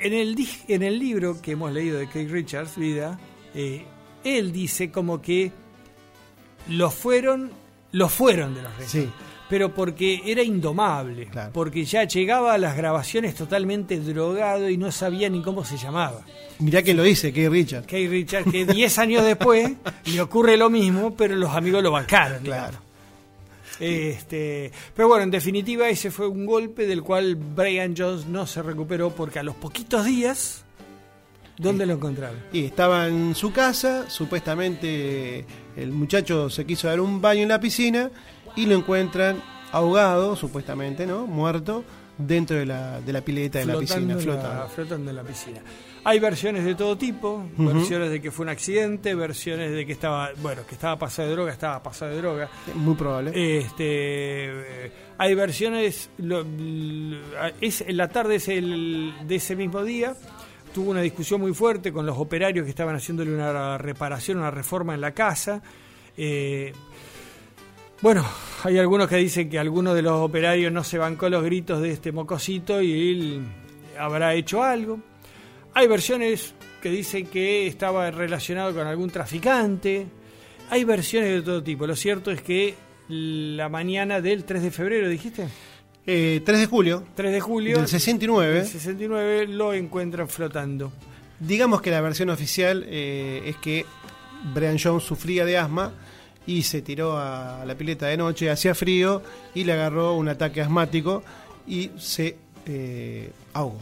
en el, en el libro que hemos leído de Keith Richards, Vida, eh, él dice como que lo fueron, lo fueron de los Rolling Sí. Pero porque era indomable, Claro. porque ya llegaba a las grabaciones totalmente drogado y no sabía ni cómo se llamaba. Mirá que lo dice, que Richard. Kay Richard, que 10 años después (laughs) le ocurre lo mismo, pero los amigos lo bancaron. Claro. Este, pero bueno, en definitiva ese fue un golpe del cual Brian Jones no se recuperó porque a los poquitos días, ¿dónde lo encontraron? Y estaba en su casa, supuestamente el muchacho se quiso dar un baño en la piscina y lo encuentran ahogado, supuestamente, ¿no? Muerto, dentro de la, de la pileta de la piscina, en la- flotando. flotando en la piscina. Hay versiones de todo tipo, versiones de que fue un accidente, versiones de que estaba, bueno, que estaba pasado de droga, estaba pasado de droga. Muy probable. Este, eh, hay versiones. lo- es en la tarde es el- de ese mismo día. Tuvo una discusión muy fuerte con los operarios que estaban haciéndole una reparación, una reforma en la casa. Eh, bueno, hay algunos que dicen que alguno de los operarios no se bancó los gritos de este mocosito y él habrá hecho algo. Hay versiones que dicen que estaba relacionado con algún traficante. Hay versiones de todo tipo. Lo cierto es que la mañana del 3 de febrero, dijiste, Eh, 3 de julio 3 de julio del 69. del 69 lo encuentran flotando. Digamos que la versión oficial eh, es que Brian Jones sufría de asma y se tiró a la pileta de noche, hacía frío y le agarró un ataque asmático y se eh, ahogó.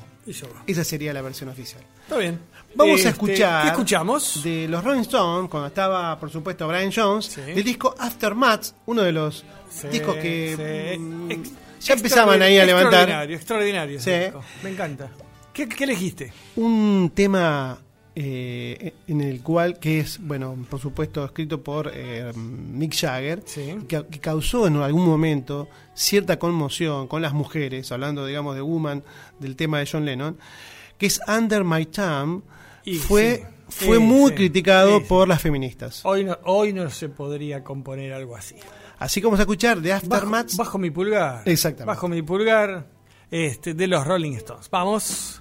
Esa sería la versión oficial. Está bien. Vamos Este, a escuchar ¿Qué escuchamos? de los Rolling Stones, cuando estaba, por supuesto, Brian Jones, Sí. del disco Aftermath, uno de los Sí, discos que sí. mm, Ex- ya empezaban ahí a levantar. Extraordinario, extraordinario. ese Sí. disco. Me encanta. ¿Qué, qué elegiste? Un tema eh, en el cual, que es, bueno, por supuesto, escrito por eh, Mick Jagger, Sí. que, que causó en algún momento cierta conmoción con las mujeres, hablando, digamos, de Woman, del tema de John Lennon, que es Under My Thumb, Y fue, sí, fue sí, muy criticado por las feministas. Hoy no, hoy no se podría componer algo así. Así como a escuchar de Bajo, Aftermath. bajo mi pulgar. Exactamente. Bajo mi pulgar este, de los Rolling Stones. Vamos.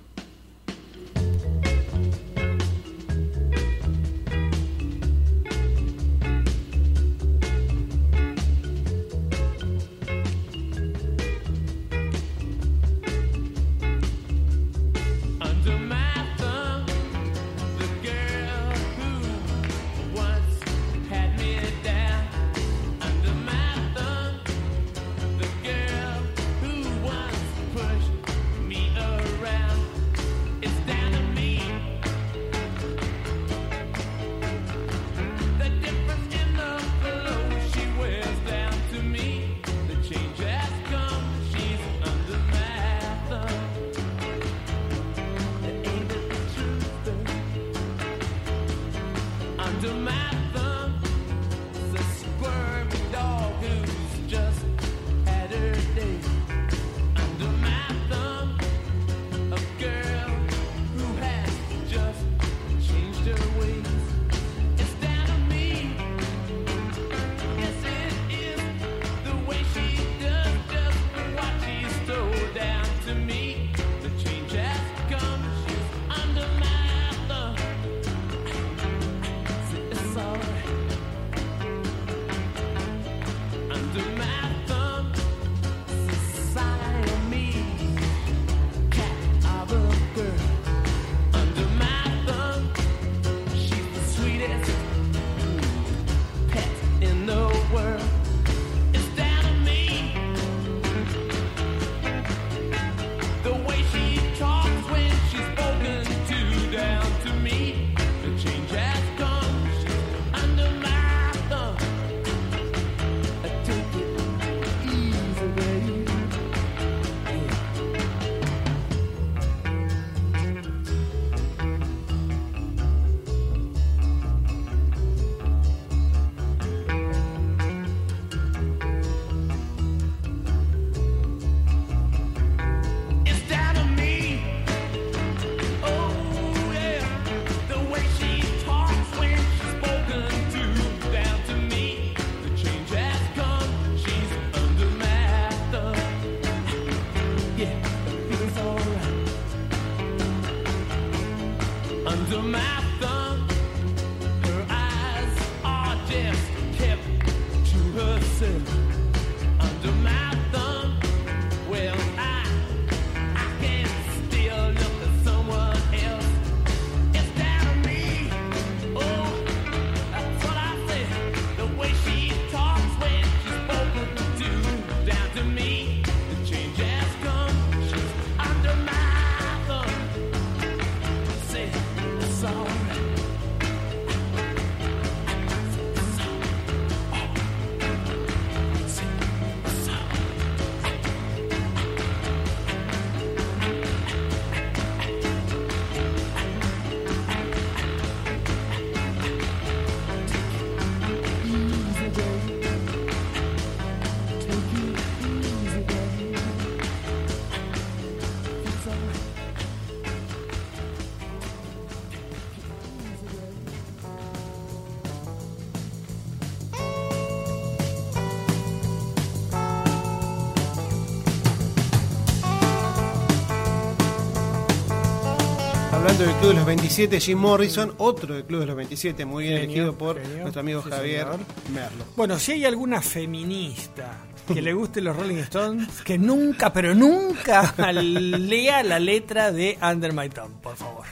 Del Club de los 27, Jim Morrison, otro del Club de los 27, muy bien Genio, elegido por genio. nuestro amigo Sí, Javier señor. Merlo. Bueno, si hay alguna feminista que le guste los Rolling Stones, que nunca, pero nunca (laughs) lea la letra de Under My Thumb, por favor.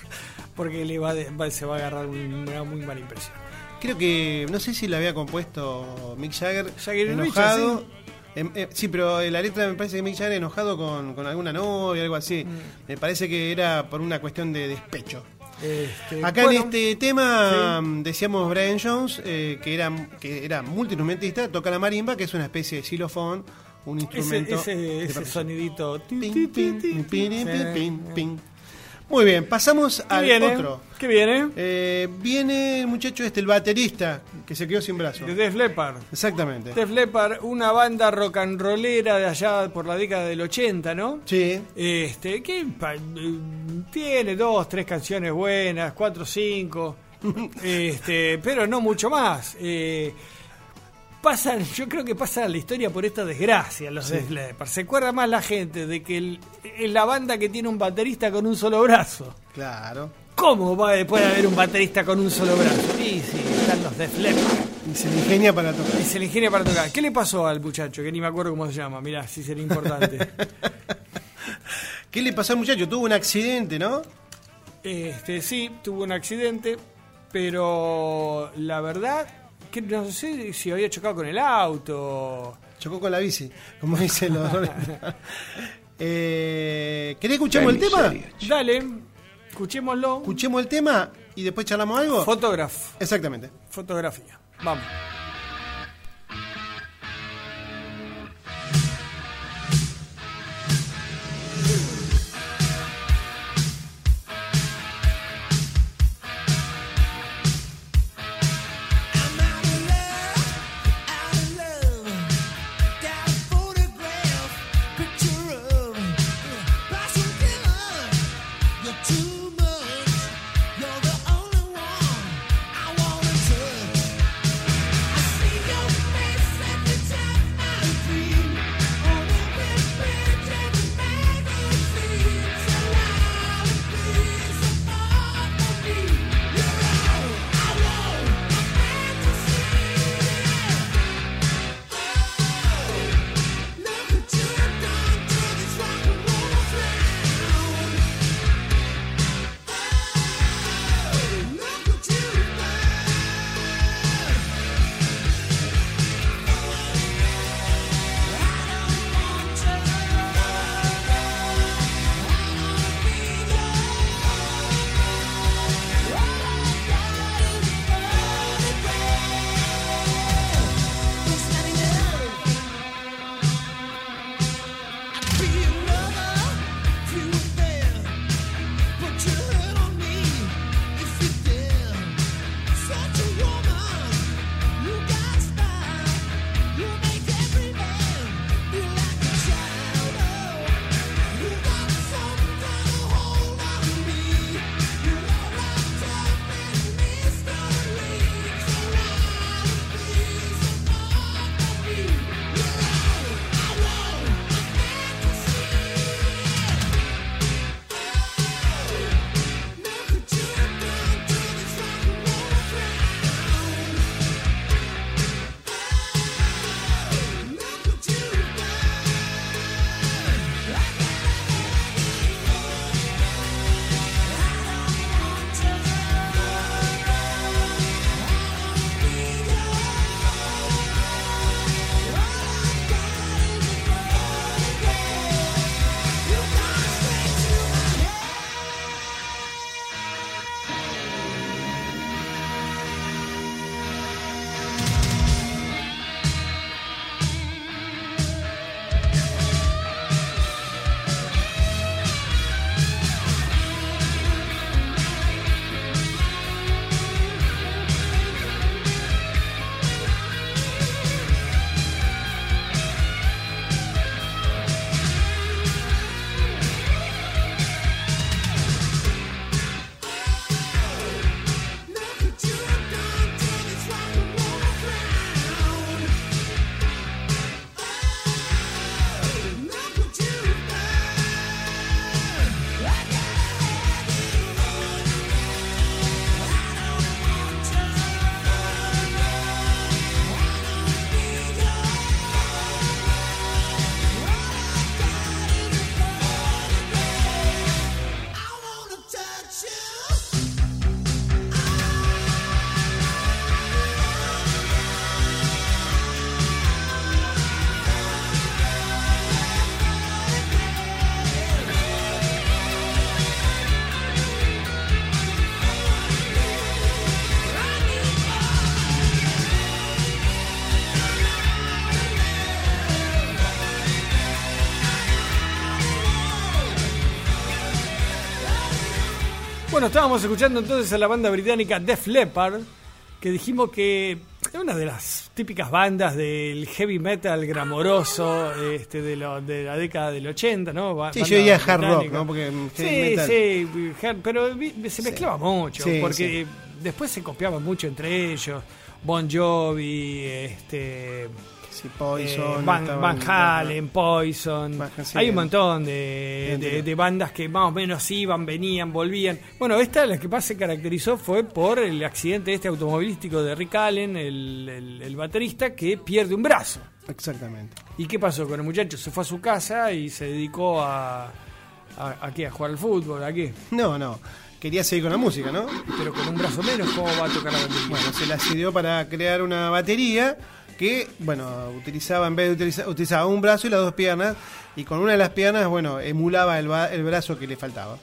Porque le va, de- va- se va a agarrar un- una muy mala impresión. Creo que, no sé si la había compuesto Mick Jagger, Jagger enojado. Eh, sí, pero la letra me parece que Mick Jagger enojado con, con alguna novia, algo así. Mm. Me parece que era por una cuestión de despecho. Este, Acá bueno, en este tema mm, decíamos Brian Jones, eh, que era que era multiinstrumentista, toca la marimba, que es una especie de xilofón, un ese, instrumento. ese, ese percusión. sonidito. ti, Pin, ti, Muy bien, pasamos ¿Qué al viene? otro. ¿Qué viene? Eh, viene el muchacho este, el baterista, que se quedó sin brazo. De Def Leppard. Exactamente. Def Leppard, una banda rock and rollera de allá por la década del 80, ¿no? Sí. Este, que eh, tiene dos, tres canciones buenas, cuatro, cinco, (laughs) este, pero no mucho más. Eh, pasan, yo creo que pasa la historia por esta desgracia, los Leppard. Se acuerda más la gente de que el- es la banda que tiene un baterista con un solo brazo. Claro. ¿Cómo va, puede haber un baterista con un solo brazo? Sí, sí, están los Def. Y se le ingenia para tocar. Y se le ingenia para tocar. ¿Qué le pasó al muchacho? Que ni me acuerdo cómo se llama. Mirá, si sería importante. (laughs) ¿Qué le pasó al muchacho? Tuvo un accidente, ¿no? Este, sí, tuvo un accidente, pero la verdad que no sé si había chocado con el auto. Chocó con la bici, como dicen los. (laughs) eh, ¿Querés escuchamos el tema? Dale, escuchémoslo. Escuchemos el tema y después charlamos algo. Fotógrafo, Exactamente. fotografía. Vamos. Bueno, estábamos escuchando entonces a la banda británica Def Leppard, que dijimos que es una de las típicas bandas del heavy metal gramoroso este, de, lo- de la década del 80, ¿no? Ba- Sí, yo diría hard rock. ¿no? Porque Sí, sí, hard- pero se mezclaba mucho, Sí, porque después se copiaban mucho entre ellos. Bon Jovi, este, Sí, Poison. eh, Van, Van Halen, Poison. Van Halen, sí. Hay un montón de, de- bandas que más o menos iban, venían, volvían. Bueno, esta la que más se caracterizó fue por el accidente este automovilístico de Rick Allen, el, el- el baterista, que pierde un brazo. Exactamente. ¿Y qué pasó con el muchacho? Se fue a su casa y se dedicó a... ¿A, a qué? ¿A jugar al fútbol? ¿A qué? No, no. Quería seguir con la música, ¿no? Pero con un brazo menos, ¿cómo va a tocar la batería? Bueno, se la sirvió para crear una batería que, bueno, utilizaba, en vez de utilizar, utilizaba un brazo y las dos piernas, y con una de las piernas, bueno, emulaba el, el brazo que le faltaba.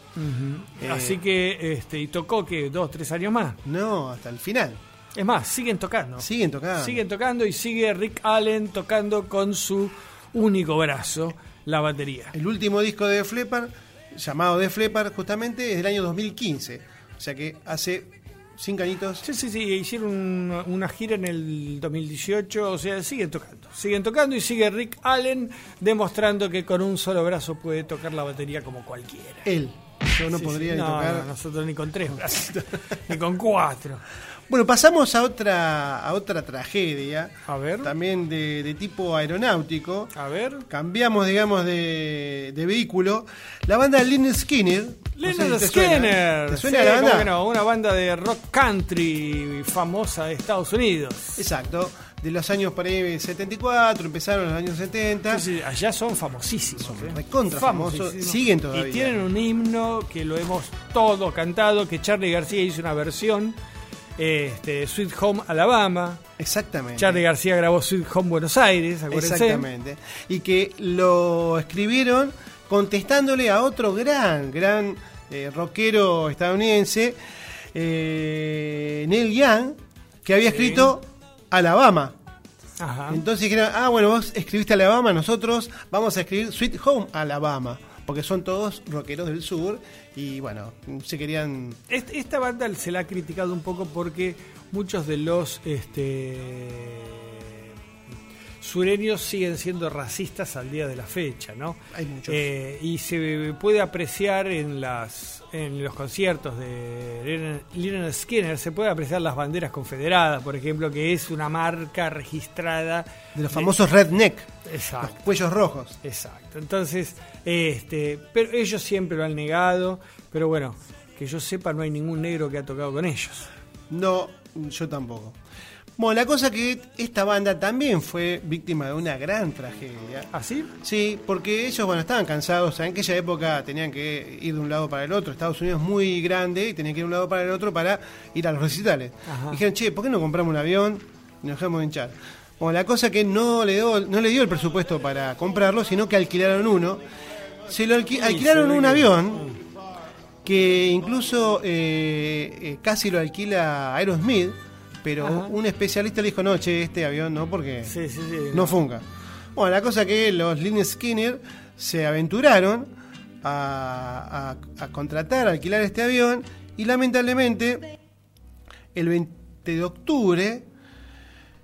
Eh, Así que, este, y tocó que dos, tres años más. No, hasta el final. Es más, siguen tocando. Siguen tocando. Siguen tocando y sigue Rick Allen tocando con su único brazo la batería. El último disco de Flepar, llamado de Flepar, justamente, es del año 2015. O sea que hace cinco añitos. Sí, sí, sí, hicieron un- una gira en el 2018, o sea, siguen tocando. Siguen tocando y sigue Rick Allen demostrando que con un solo brazo puede tocar la batería como cualquiera. Él. Yo no Sí, podría sí. ni No, tocar. no, nosotros ni con tres brazos, (laughs) ni con cuatro. Bueno, pasamos a otra, a otra tragedia. A ver. También de, de tipo aeronáutico. A ver. Cambiamos, digamos, de, de vehículo. La banda Lynyrd Skinner. no sé si suena. Skinner. ¿Te suena Sí, la banda? no, una banda de rock country famosa de Estados Unidos. Exacto. De los años por ahí 74, empezaron en los años 70. Sí, sí, allá son famosísimos. ¿eh? recontra famosos, siguen todavía. Y tienen un himno que lo hemos todos cantado, que Charlie García hizo una versión, este, Sweet Home Alabama. Exactamente. Charlie García grabó Sweet Home Buenos Aires, acuérdense. Exactamente. Y que lo escribieron contestándole a otro gran, gran eh, rockero estadounidense, eh, Neil Young, que había Sí. escrito Alabama. Ajá. Entonces dijeron, ah, bueno, vos escribiste Alabama, nosotros vamos a escribir Sweet Home Alabama. Porque son todos rockeros del sur y bueno, se querían... Est- Esta banda se la ha criticado un poco porque muchos de los este, sureños siguen siendo racistas al día de la fecha, ¿no? Hay muchos. Eh, y se puede apreciar en las en los conciertos de Lynyrd Skinner se puede apreciar las banderas confederadas, por ejemplo, que es una marca registrada De los famosos redneck, los Exacto. cuellos rojos. Exacto. Entonces, este, pero ellos siempre lo han negado, pero bueno, que yo sepa no hay ningún negro que ha tocado con ellos. No, yo tampoco. Bueno, la cosa que esta banda también fue víctima de una gran tragedia. ¿Así? Sí, porque ellos, bueno, estaban cansados. En aquella época tenían que ir de un lado para el otro. Estados Unidos es muy grande y tenían que ir de un lado para el otro para ir a los recitales. Ajá. Dijeron, che, ¿por qué no compramos un avión y nos dejamos de hinchar? Bueno, la cosa que no le, dio, no le dio el presupuesto para comprarlo, sino que alquilaron uno. Se lo alqui- alquilaron un avión que incluso eh, eh, casi lo alquila Aerosmith, pero Ajá. un especialista le dijo, no, che, este avión no, porque Sí, sí, sí. no funca. Bueno, la cosa que los Lynyrd Skinner se aventuraron a, a- a contratar, a alquilar este avión y lamentablemente el 20 de octubre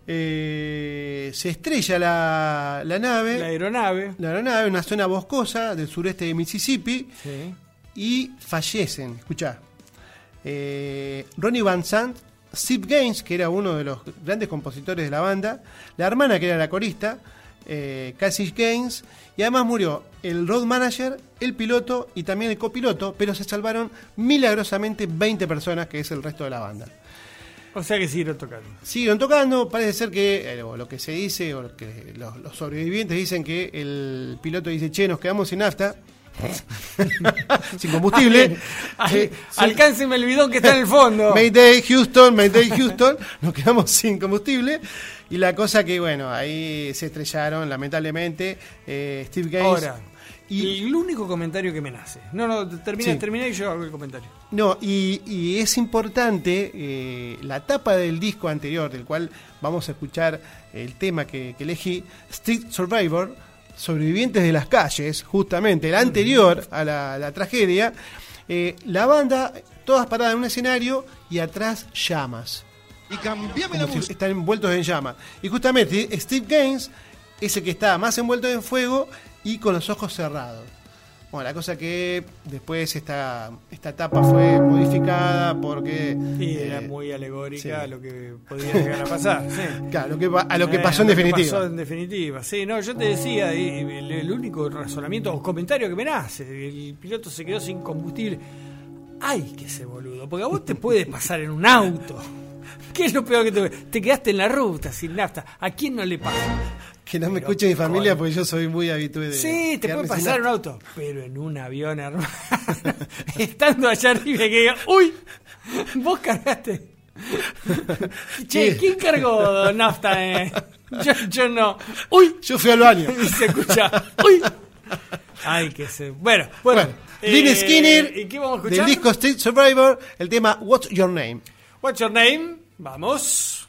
eh, se estrella la, la nave, La aeronave. la aeronave en una zona boscosa del sureste de Mississippi y fallecen. Escuchá. Eh, Ronnie Van Sant, Steve Gaines, que era uno de los grandes compositores de la banda, la hermana que era la corista, eh, Cassie Gaines, y además murió el road manager, el piloto y también el copiloto, pero se salvaron milagrosamente 20 personas, que es el resto de la banda. O sea que siguieron tocando. Siguieron tocando, parece ser que eh, o lo que se dice, o lo que los, los sobrevivientes dicen que el piloto dice, che, nos quedamos sin nafta, (laughs) sin combustible. Eh. Alcánceme el bidón que está en el fondo. (laughs) Mayday Houston, Mayday Houston, nos quedamos (laughs) sin combustible. Y la cosa que, bueno, ahí se estrellaron, lamentablemente, eh, Steve Gaines. Ahora, y, y el único comentario que me nace. No, no, termina, Sí. termina y yo hago el comentario. no, y, y es importante eh, la tapa del disco anterior, del cual vamos a escuchar el tema que, que elegí, Street Survivor, Sobrevivientes de las calles, justamente, el anterior a la, la tragedia. eh, la banda todas paradas en un escenario y atrás llamas. Y cambiame Como si están envueltos en llamas. Y justamente Steve Gaines es el que está más envuelto en fuego y con los ojos cerrados. Bueno, la cosa que después esta, esta etapa fue modificada porque... Y era eh, muy alegórica sí. a lo que podía llegar a pasar. sí. (laughs) Claro, lo que pa- a lo que Eh, pasó en lo que definitiva. pasó en definitiva. Sí, no, yo te decía, el, el único razonamiento o comentario que me nace, el piloto se quedó sin combustible. Ay, que ese boludo, porque a vos te puede pasar en un auto. (laughs) ¿Qué es lo peor que te Te quedaste en la ruta sin nafta. ¿A quién no le pasa? Que no me escuche mi familia con- porque yo soy muy habitué de... Sí, te puede pasar un auto, pero en un avión, hermano. (laughs) Estando allá arriba que diga, uy, vos cargaste. (laughs) Che. ¿quién cargó nafta? eh? Yo, yo no. Uy, Yo fui al baño. (laughs) y se escucha. Uy. Ay, que se. Bueno, bueno. Bueno, Lynn eh, Skinner, ¿Y qué vamos a del disco Street Survivor, el tema What's Your Name. What's your name? Vamos.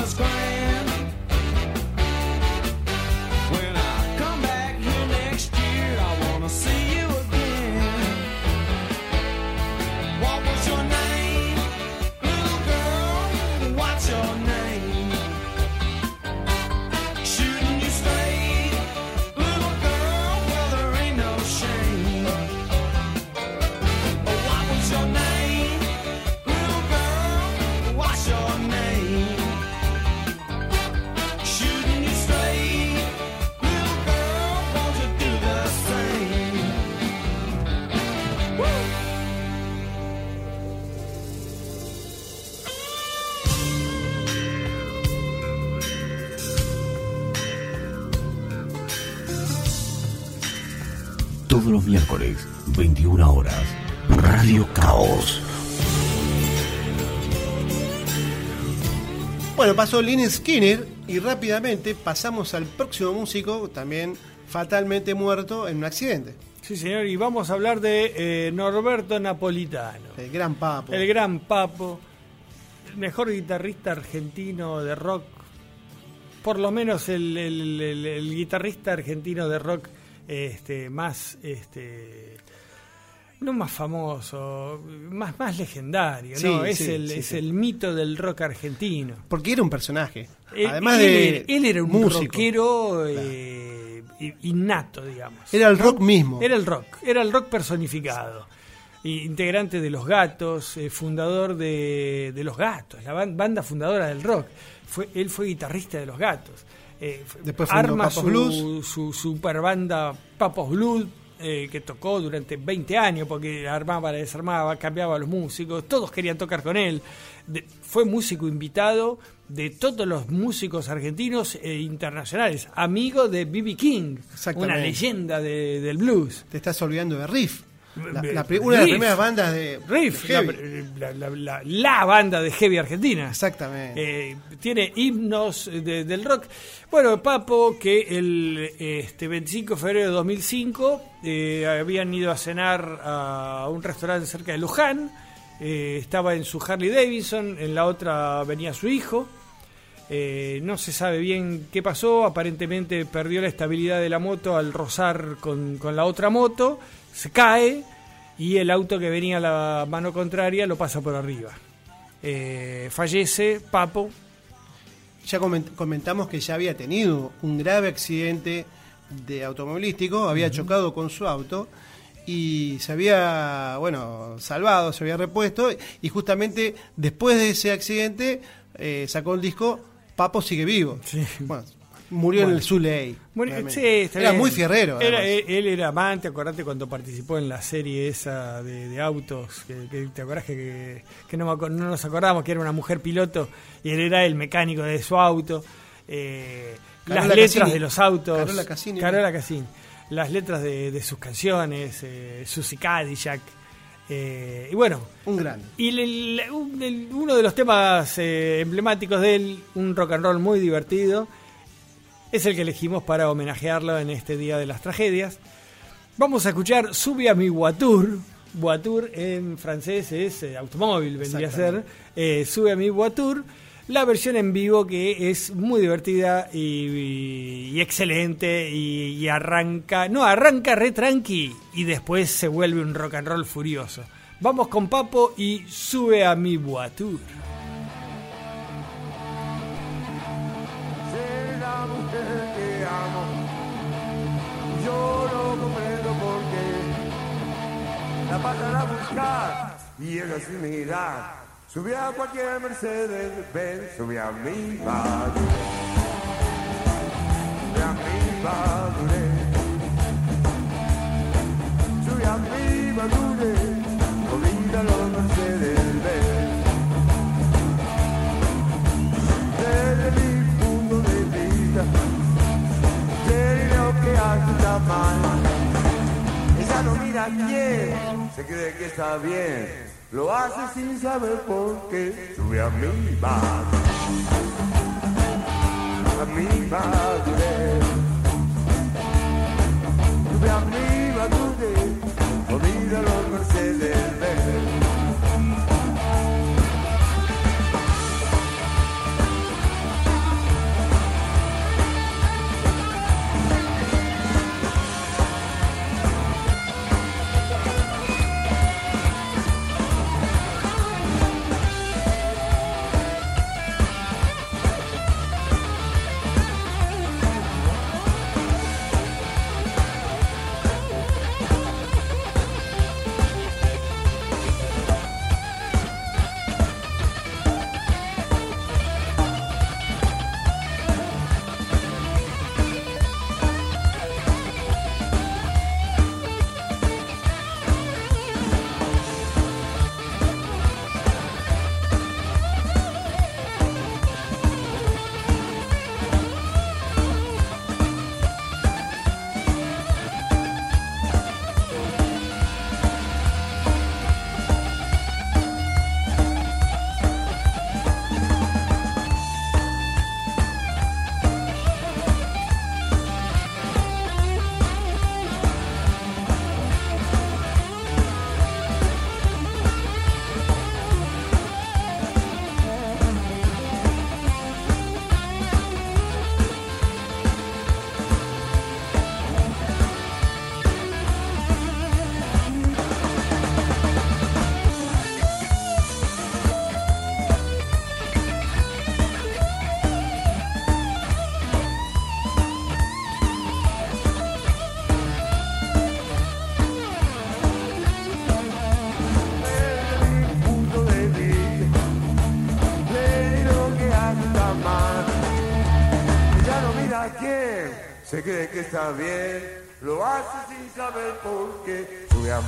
was crying. 21 horas. Radio Caos. Bueno, pasó Lynn Skinner y rápidamente pasamos al próximo músico, también fatalmente muerto en un accidente. Sí, señor, y vamos a hablar de eh, Norberto Napolitano, El gran papo. el gran Papo, el mejor guitarrista argentino de rock, por lo menos el, el- el- el guitarrista argentino de rock este, más, este, no más famoso, más, más legendario, ¿no? Es sí, el, sí, es el mito del rock argentino. Porque era un personaje. Él- Además él, de. él era un músico. rockero eh, innato, digamos. Era el rock mismo. Era el rock, era el rock personificado. Integrante de Los Gatos, eh, fundador de, de Los Gatos, la ban- banda fundadora del rock. Fue, él fue guitarrista de Los Gatos. Eh, Después arma Papos su, Blues. su super banda Papos Blues, eh, que tocó durante 20 años, porque armaba, desarmaba, cambiaba a los músicos, todos querían tocar con él. De- fue músico invitado de todos los músicos argentinos e internacionales, amigo de B.B. King, una leyenda de- del blues. Te estás olvidando de Riff. La- una de las primeras bandas de. Riff, de heavy. la- la- la- la banda de heavy argentina. Exactamente. Eh, tiene himnos de- del rock. Bueno, Papo, que el este, 25 de febrero de 2005 eh, habían ido a cenar a un restaurante cerca de Luján. eh, estaba en su Harley Davidson, en la otra venía su hijo. Eh, no se sabe bien qué pasó, aparentemente perdió la estabilidad de la moto al rozar con, con la otra moto, se cae y el auto que venía a la mano contraria lo pasa por arriba. Eh, fallece Papo, Ya coment- comentamos que ya había tenido un grave accidente de automovilístico, había chocado con su auto y se había, bueno, salvado, se había repuesto y justamente después de ese accidente eh, sacó el disco Papo sigue vivo. Bueno, murió en el Zuley. Bueno, sí, Era muy fierrero. Era- además. él, era amante, acordate cuando participó en la serie esa de, de autos, que, que- ¿te acordás que, que no, no nos acordamos que era una mujer piloto y él era el mecánico de su auto? Eh, las letras Cassini. de los autos. Carola Cassini. Carola Cassini. Las letras de, de sus canciones, eh, Susie Cadillac. eh, y bueno, Un grande. y el- el- un- el- uno de los temas eh, emblemáticos de él, un rock and roll muy divertido, es el que elegimos para homenajearlo en este Día de las Tragedias. Vamos a escuchar Sube a mi voiture. Voiture en francés es eh, automóvil, vendría a ser. Eh, Sube a mi voiture. La versión en vivo que es muy divertida y, y- y excelente y, y arranca, no, arranca re tranqui y después se vuelve un rock and roll furioso. Vamos con Papo y Sube a mi voiture. Buscar y ella sin mirar. Subí a cualquier Mercedes Benz, subí a mi madre. Subí a mi madre. Subí a mi madre. Olvida los Mercedes Benz. desde mi punto de vista, sé lo que hace está mal. No mira quién, se cree que está bien, lo hace sin saber por qué. Sube a mi madre, a mi madre, sube a mi madre, olvida los Mercedes Se cree que está bien, lo hace sin saber por qué. Sube a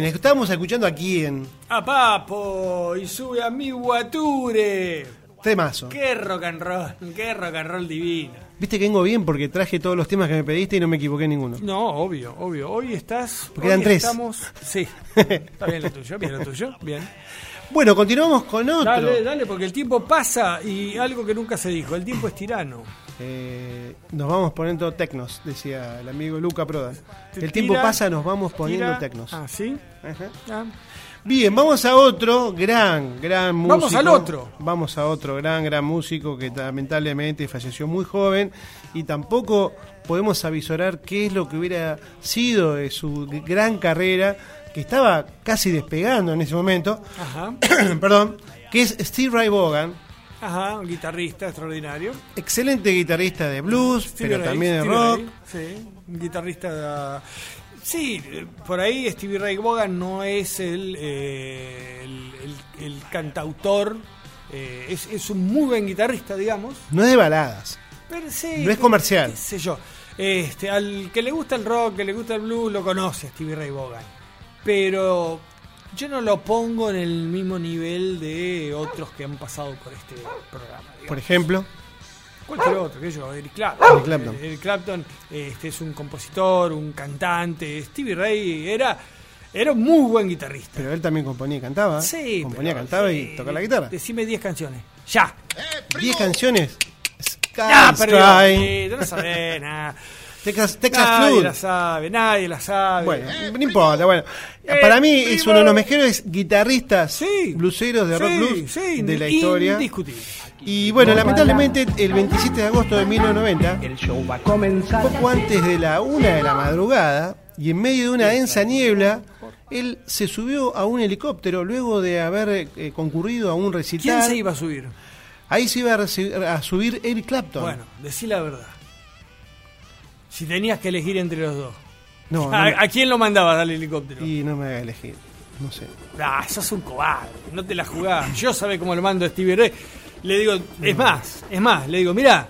Bien, estamos escuchando a quién. A Papo y sube a mi guature. Temazo. Qué rock and roll, qué rock and roll divino. Viste que vengo bien porque traje todos los temas que me pediste y no me equivoqué en ninguno. No, obvio, obvio. Hoy estás. Porque hoy eran tres. Estamos, sí. (laughs) Está bien lo tuyo, bien lo tuyo, bien. Bueno, continuamos con otro. Dale, dale, porque el tiempo pasa y algo que nunca se dijo, el tiempo es tirano. Eh, nos vamos poniendo tecnos, decía el amigo Luca Prodan. Te El tiempo pasa, nos vamos poniendo tira. tecnos. Ah, ¿sí? Ajá. Ah. Bien, vamos a otro gran, gran músico. Vamos al otro. Vamos a otro gran, gran músico que lamentablemente falleció muy joven y tampoco podemos avisorar qué es lo que hubiera sido de su gran carrera, que estaba casi despegando en ese momento, Ajá. (coughs) perdón, que es Steve Ray Vaughan, Ajá, un guitarrista extraordinario. excelente guitarrista de blues, Stevie pero Ray, también de Stevie rock. Ray, sí, un guitarrista. Sí, por ahí Stevie Ray Vaughan no es el, eh, el, el- el cantautor, eh, es, es un muy buen guitarrista, digamos. No es de baladas. Pero sí, No es comercial. qué sé yo. Este, al que le gusta el rock, que le gusta el blues, lo conoce Stevie Ray Vaughan. Pero yo no lo pongo en el mismo nivel de otros que han pasado por este programa. digamos. Por ejemplo, Cualquier otro, que yo, Eric Clapton. Eric Clapton. Eh, Eric Clapton este, es un compositor, un cantante. Stevie Ray era, era un muy buen guitarrista. pero él también componía y cantaba. Sí, componía, pero cantaba sí. y tocaba la guitarra. Decime 10 canciones. ¡Ya! 10 canciones. Sky. Sí, no sabés nada. Texas, Texas nadie Flood. la sabe, nadie la sabe. Bueno, no importa, bueno. Eh, Para mí es uno de los mejores guitarristas Sí. bluseros de rock Sí, blues sí, de la historia. Indiscutible. Y bueno, lamentablemente el 27 de agosto de 1990, El show va a comenzar. poco antes de la una de la madrugada, y en medio de una densa niebla, él se subió a un helicóptero luego de haber eh, concurrido a un recital. ¿Quién se iba a subir? Ahí se iba a, reci- a subir Eric Clapton. Bueno, decí la verdad. Si tenías que elegir entre los dos. no, (laughs) no ¿A, me- a quién lo mandabas al helicóptero? y no me haga elegir. No sé. Ah, sos un cobarde, no te la jugás. Yo sabés cómo lo mando a Stevie Ray. Le digo, es más, es más, le digo, mira,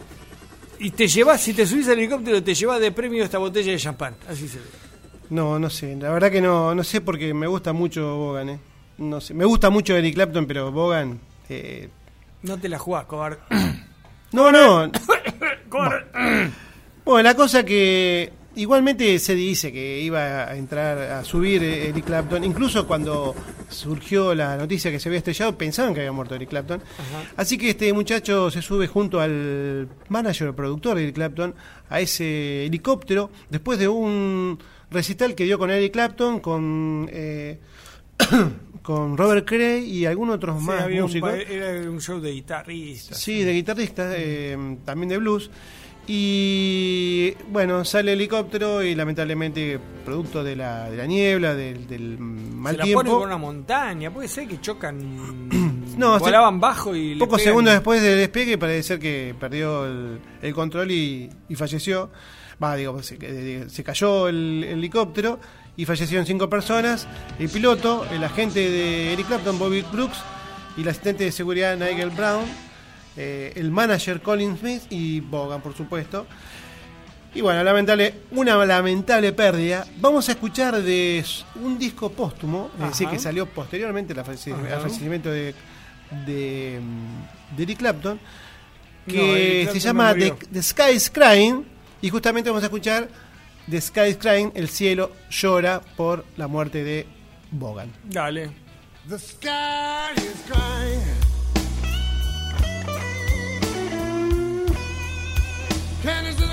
y te llevas, si te subís al helicóptero, te llevas de premio esta botella de champán. Así se ve. No, no sé. La verdad que no, no sé porque me gusta mucho Bogan, ¿eh? No sé. Me gusta mucho Eric Clapton, pero Bogan. Eh... No te la jugás, cobarde. (coughs) No, no. (coughs) Cobarde. (coughs) Bueno, la cosa que igualmente se dice que iba a entrar a subir eh, Eric Clapton. Incluso cuando surgió la noticia que se había estrellado, pensaban que había muerto Eric Clapton. Así que este muchacho se sube junto al manager o productor de Eric Clapton a ese helicóptero después de un recital que dio con Eric Clapton, con. eh, (coughs) con Robert Cray y algunos otros Sí, más un, músicos. era un show de guitarristas. Sí, de guitarrista, eh, también de blues. Y bueno, sale el helicóptero y lamentablemente, producto de la, de la niebla, del, del mal se la ponen con una montaña, puede ser que chocan. (clears throat) No, volaban bajo y. pocos segundos después del despegue parece ser que perdió el, el control y, y falleció. Va, digo, se, eh, se cayó el, el helicóptero y fallecieron cinco personas. El piloto, el agente de Eric Clapton, Bobby Brooks, y el asistente de seguridad Nigel Brown. Eh, el manager Colin Smith y Bogan, por supuesto. Y bueno, lamentable, una lamentable pérdida. Vamos a escuchar de un disco póstumo, es decir, que salió posteriormente al fallecimiento, de, de, de Eric Clapton, No, que se llama no The. The Sky is Crying, y justamente vamos a escuchar The Sky is Crying, El cielo llora por la muerte de Bogan. Dale. The sky is crying. pennies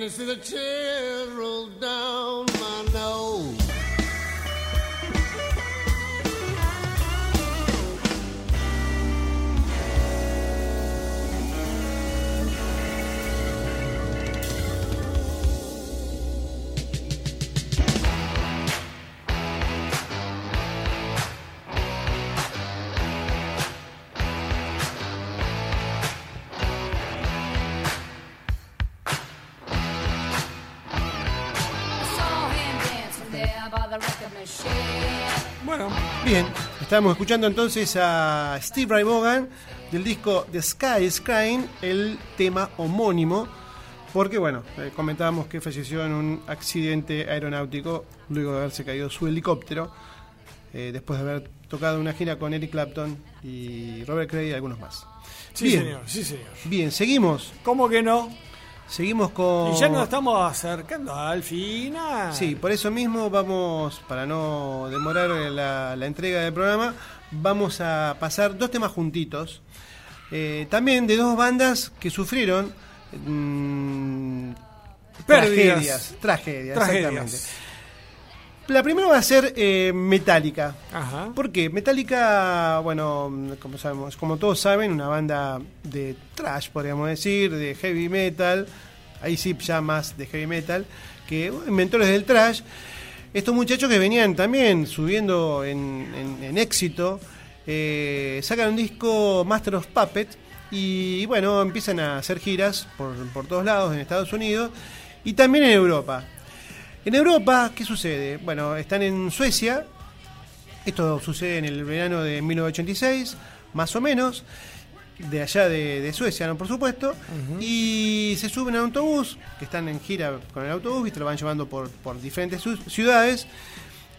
Can you see the tears Estamos escuchando entonces a Steve Ray Vaughan del disco The Sky is Crying, el tema homónimo, porque bueno, eh, comentábamos que falleció en un accidente aeronáutico luego de haberse caído su helicóptero, eh, después de haber tocado una gira con Eric Clapton y Robert Cray y algunos más. sí Bien. señor, sí señor. Bien, seguimos, ¿Cómo que no? Seguimos con... Y ya nos estamos acercando al final. Sí, por eso mismo vamos, para no demorar la, la entrega del programa, vamos a pasar dos temas juntitos. Eh, también de dos bandas que sufrieron mm, Pérdidas. tragedias. Tragedias, Tragedias. exactamente. La primera va a ser eh, Metallica. Ajá. ¿Por qué? Metallica, bueno, como sabemos, como todos saben, una banda de trash, podríamos decir, de heavy metal, ahí sí ya más de heavy metal, que bueno, inventores del trash. Estos muchachos que venían también subiendo en, en- en éxito, eh, sacan un disco Master of Puppets y bueno, empiezan a hacer giras por, por todos lados en Estados Unidos y también en Europa. En Europa, ¿qué sucede? Bueno, están en Suecia, esto sucede en el verano de 1986, más o menos, de allá de, de Suecia, ¿no? por supuesto, y se suben a un autobús, que están en gira con el autobús, y te lo van llevando por, por diferentes ciudades,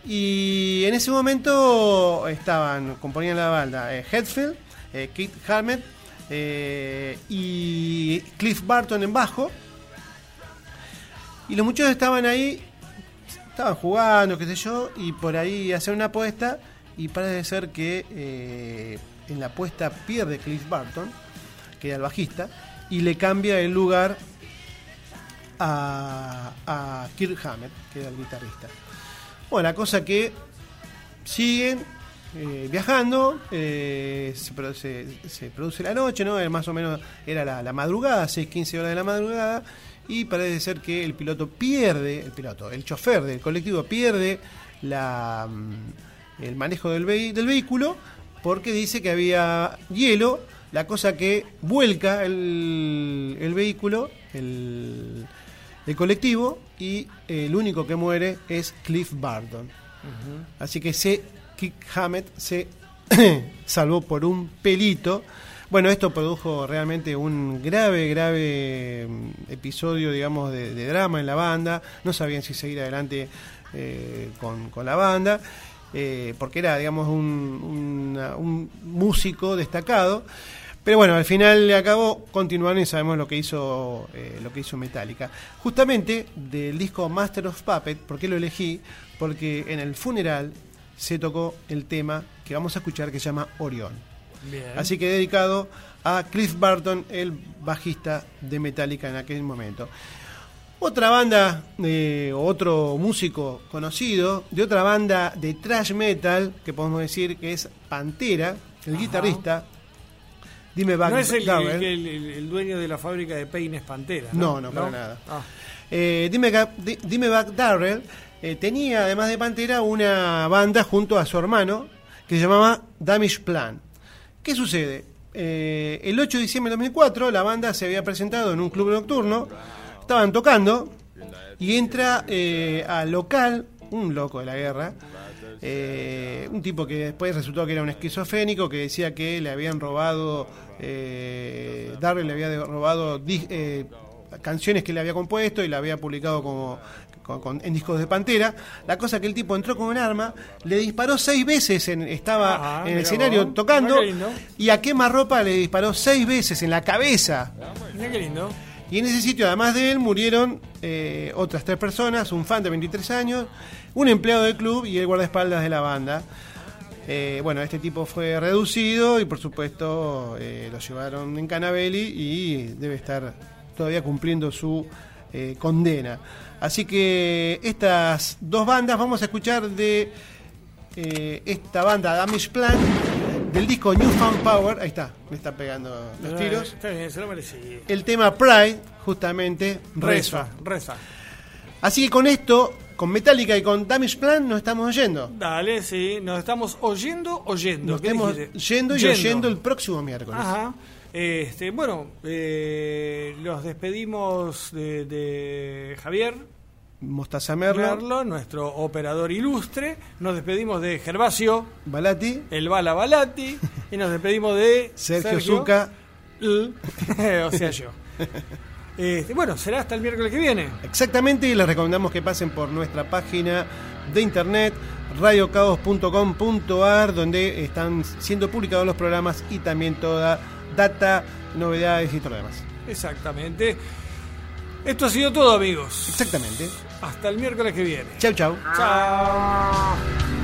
y en ese momento estaban, componían la banda eh, Hetfield, eh, Keith Harmett eh, y Cliff Barton en bajo, y los muchachos estaban ahí estaban jugando, qué sé yo, y por ahí hacen una apuesta y parece ser que eh, en la apuesta pierde Cliff Barton, que era el bajista, y le cambia el lugar a, a Kirk Hammett, que era el guitarrista. Bueno, la cosa que siguen eh, viajando, eh, se, se produce la noche, ¿no? Más o menos era la, madrugada, 6, 15 horas de la madrugada, y parece ser que el piloto pierde, el piloto, el chofer del colectivo pierde la, mm, el manejo del, vehi- del vehículo porque dice que había hielo, la cosa que vuelca el, el vehículo, el, el colectivo, y el único que muere es Cliff Barton. Así que se, Kick Hammett se (coughs) salvó por un pelito. Bueno, esto produjo realmente un grave, grave mm, episodio, digamos, de, drama en la banda. No sabían si seguir adelante eh, con, con la banda, eh, porque era, digamos, un, un músico destacado. Pero bueno, al final le acabó, continuaron y sabemos lo que hizo eh, lo que hizo Metallica. Justamente del disco Master of Puppet, ¿por qué lo elegí? Porque en el funeral se tocó el tema que vamos a escuchar que se llama Orión. Bien. Así que dedicado a Cliff Barton, el bajista de Metallica en aquel momento. Otra banda, eh, otro músico conocido, de otra banda de thrash metal, que podemos decir que es Pantera, el guitarrista. Dime no es el, Darrell. el- el- el dueño de la fábrica de peines Pantera. No, no, para nada. Ah. Eh, Dimebag Di- Dimebag Darrell eh, tenía, además de Pantera, una banda junto a su hermano que se llamaba Damage Plan. ¿Qué sucede? Eh, el 8 de diciembre de 2004 la banda se había presentado en un club nocturno, estaban tocando y entra eh, al local un loco de la guerra, eh, un tipo que después resultó que era un esquizofrénico que decía que le habían robado, eh, Darrell le había robado eh, canciones que le había compuesto y la había publicado como con- con- en discos de Pantera. La cosa que el tipo entró con un arma, le disparó seis veces, en, estaba Ah, en el escenario vos. tocando y a quemarropa le disparó seis veces en la cabeza. Mira qué lindo. Y en ese sitio, además de él, murieron eh, otras tres personas, un fan de 23 años, un empleado del club y el guardaespaldas de la banda. Eh, bueno, este tipo fue reducido y por supuesto eh, lo llevaron en Canabelli y debe estar todavía cumpliendo su eh, condena. Así que estas dos bandas vamos a escuchar de eh, esta banda Damage Plan del disco New Found Power. Ahí está, me está pegando los tiros. Está bien, se lo merecía. El tema Pride, justamente. Reza, reza. Así que con esto, con Metallica y con Damage Plan, nos estamos oyendo. Dale, sí, nos estamos oyendo, oyendo. Nos ¿Qué estamos yendo y oyendo el próximo miércoles. Ajá. Este, bueno, eh, los despedimos de, de Javier. Mostaza Merlo, Merlo, nuestro operador ilustre. Nos despedimos de Gervasio, Balati, el Bala Balati, y nos despedimos de Sergio Zucca. L, (laughs) o sea, yo. Este, bueno, será hasta el miércoles que viene. Exactamente, y les recomendamos que pasen por nuestra página de internet radiocaos.com.ar donde están siendo publicados los programas y también toda data, novedades y todo lo demás. Exactamente. Esto ha sido todo, amigos. Exactamente. Hasta el miércoles que viene. Chau, chau. Chao.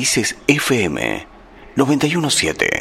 Raíces FM 917.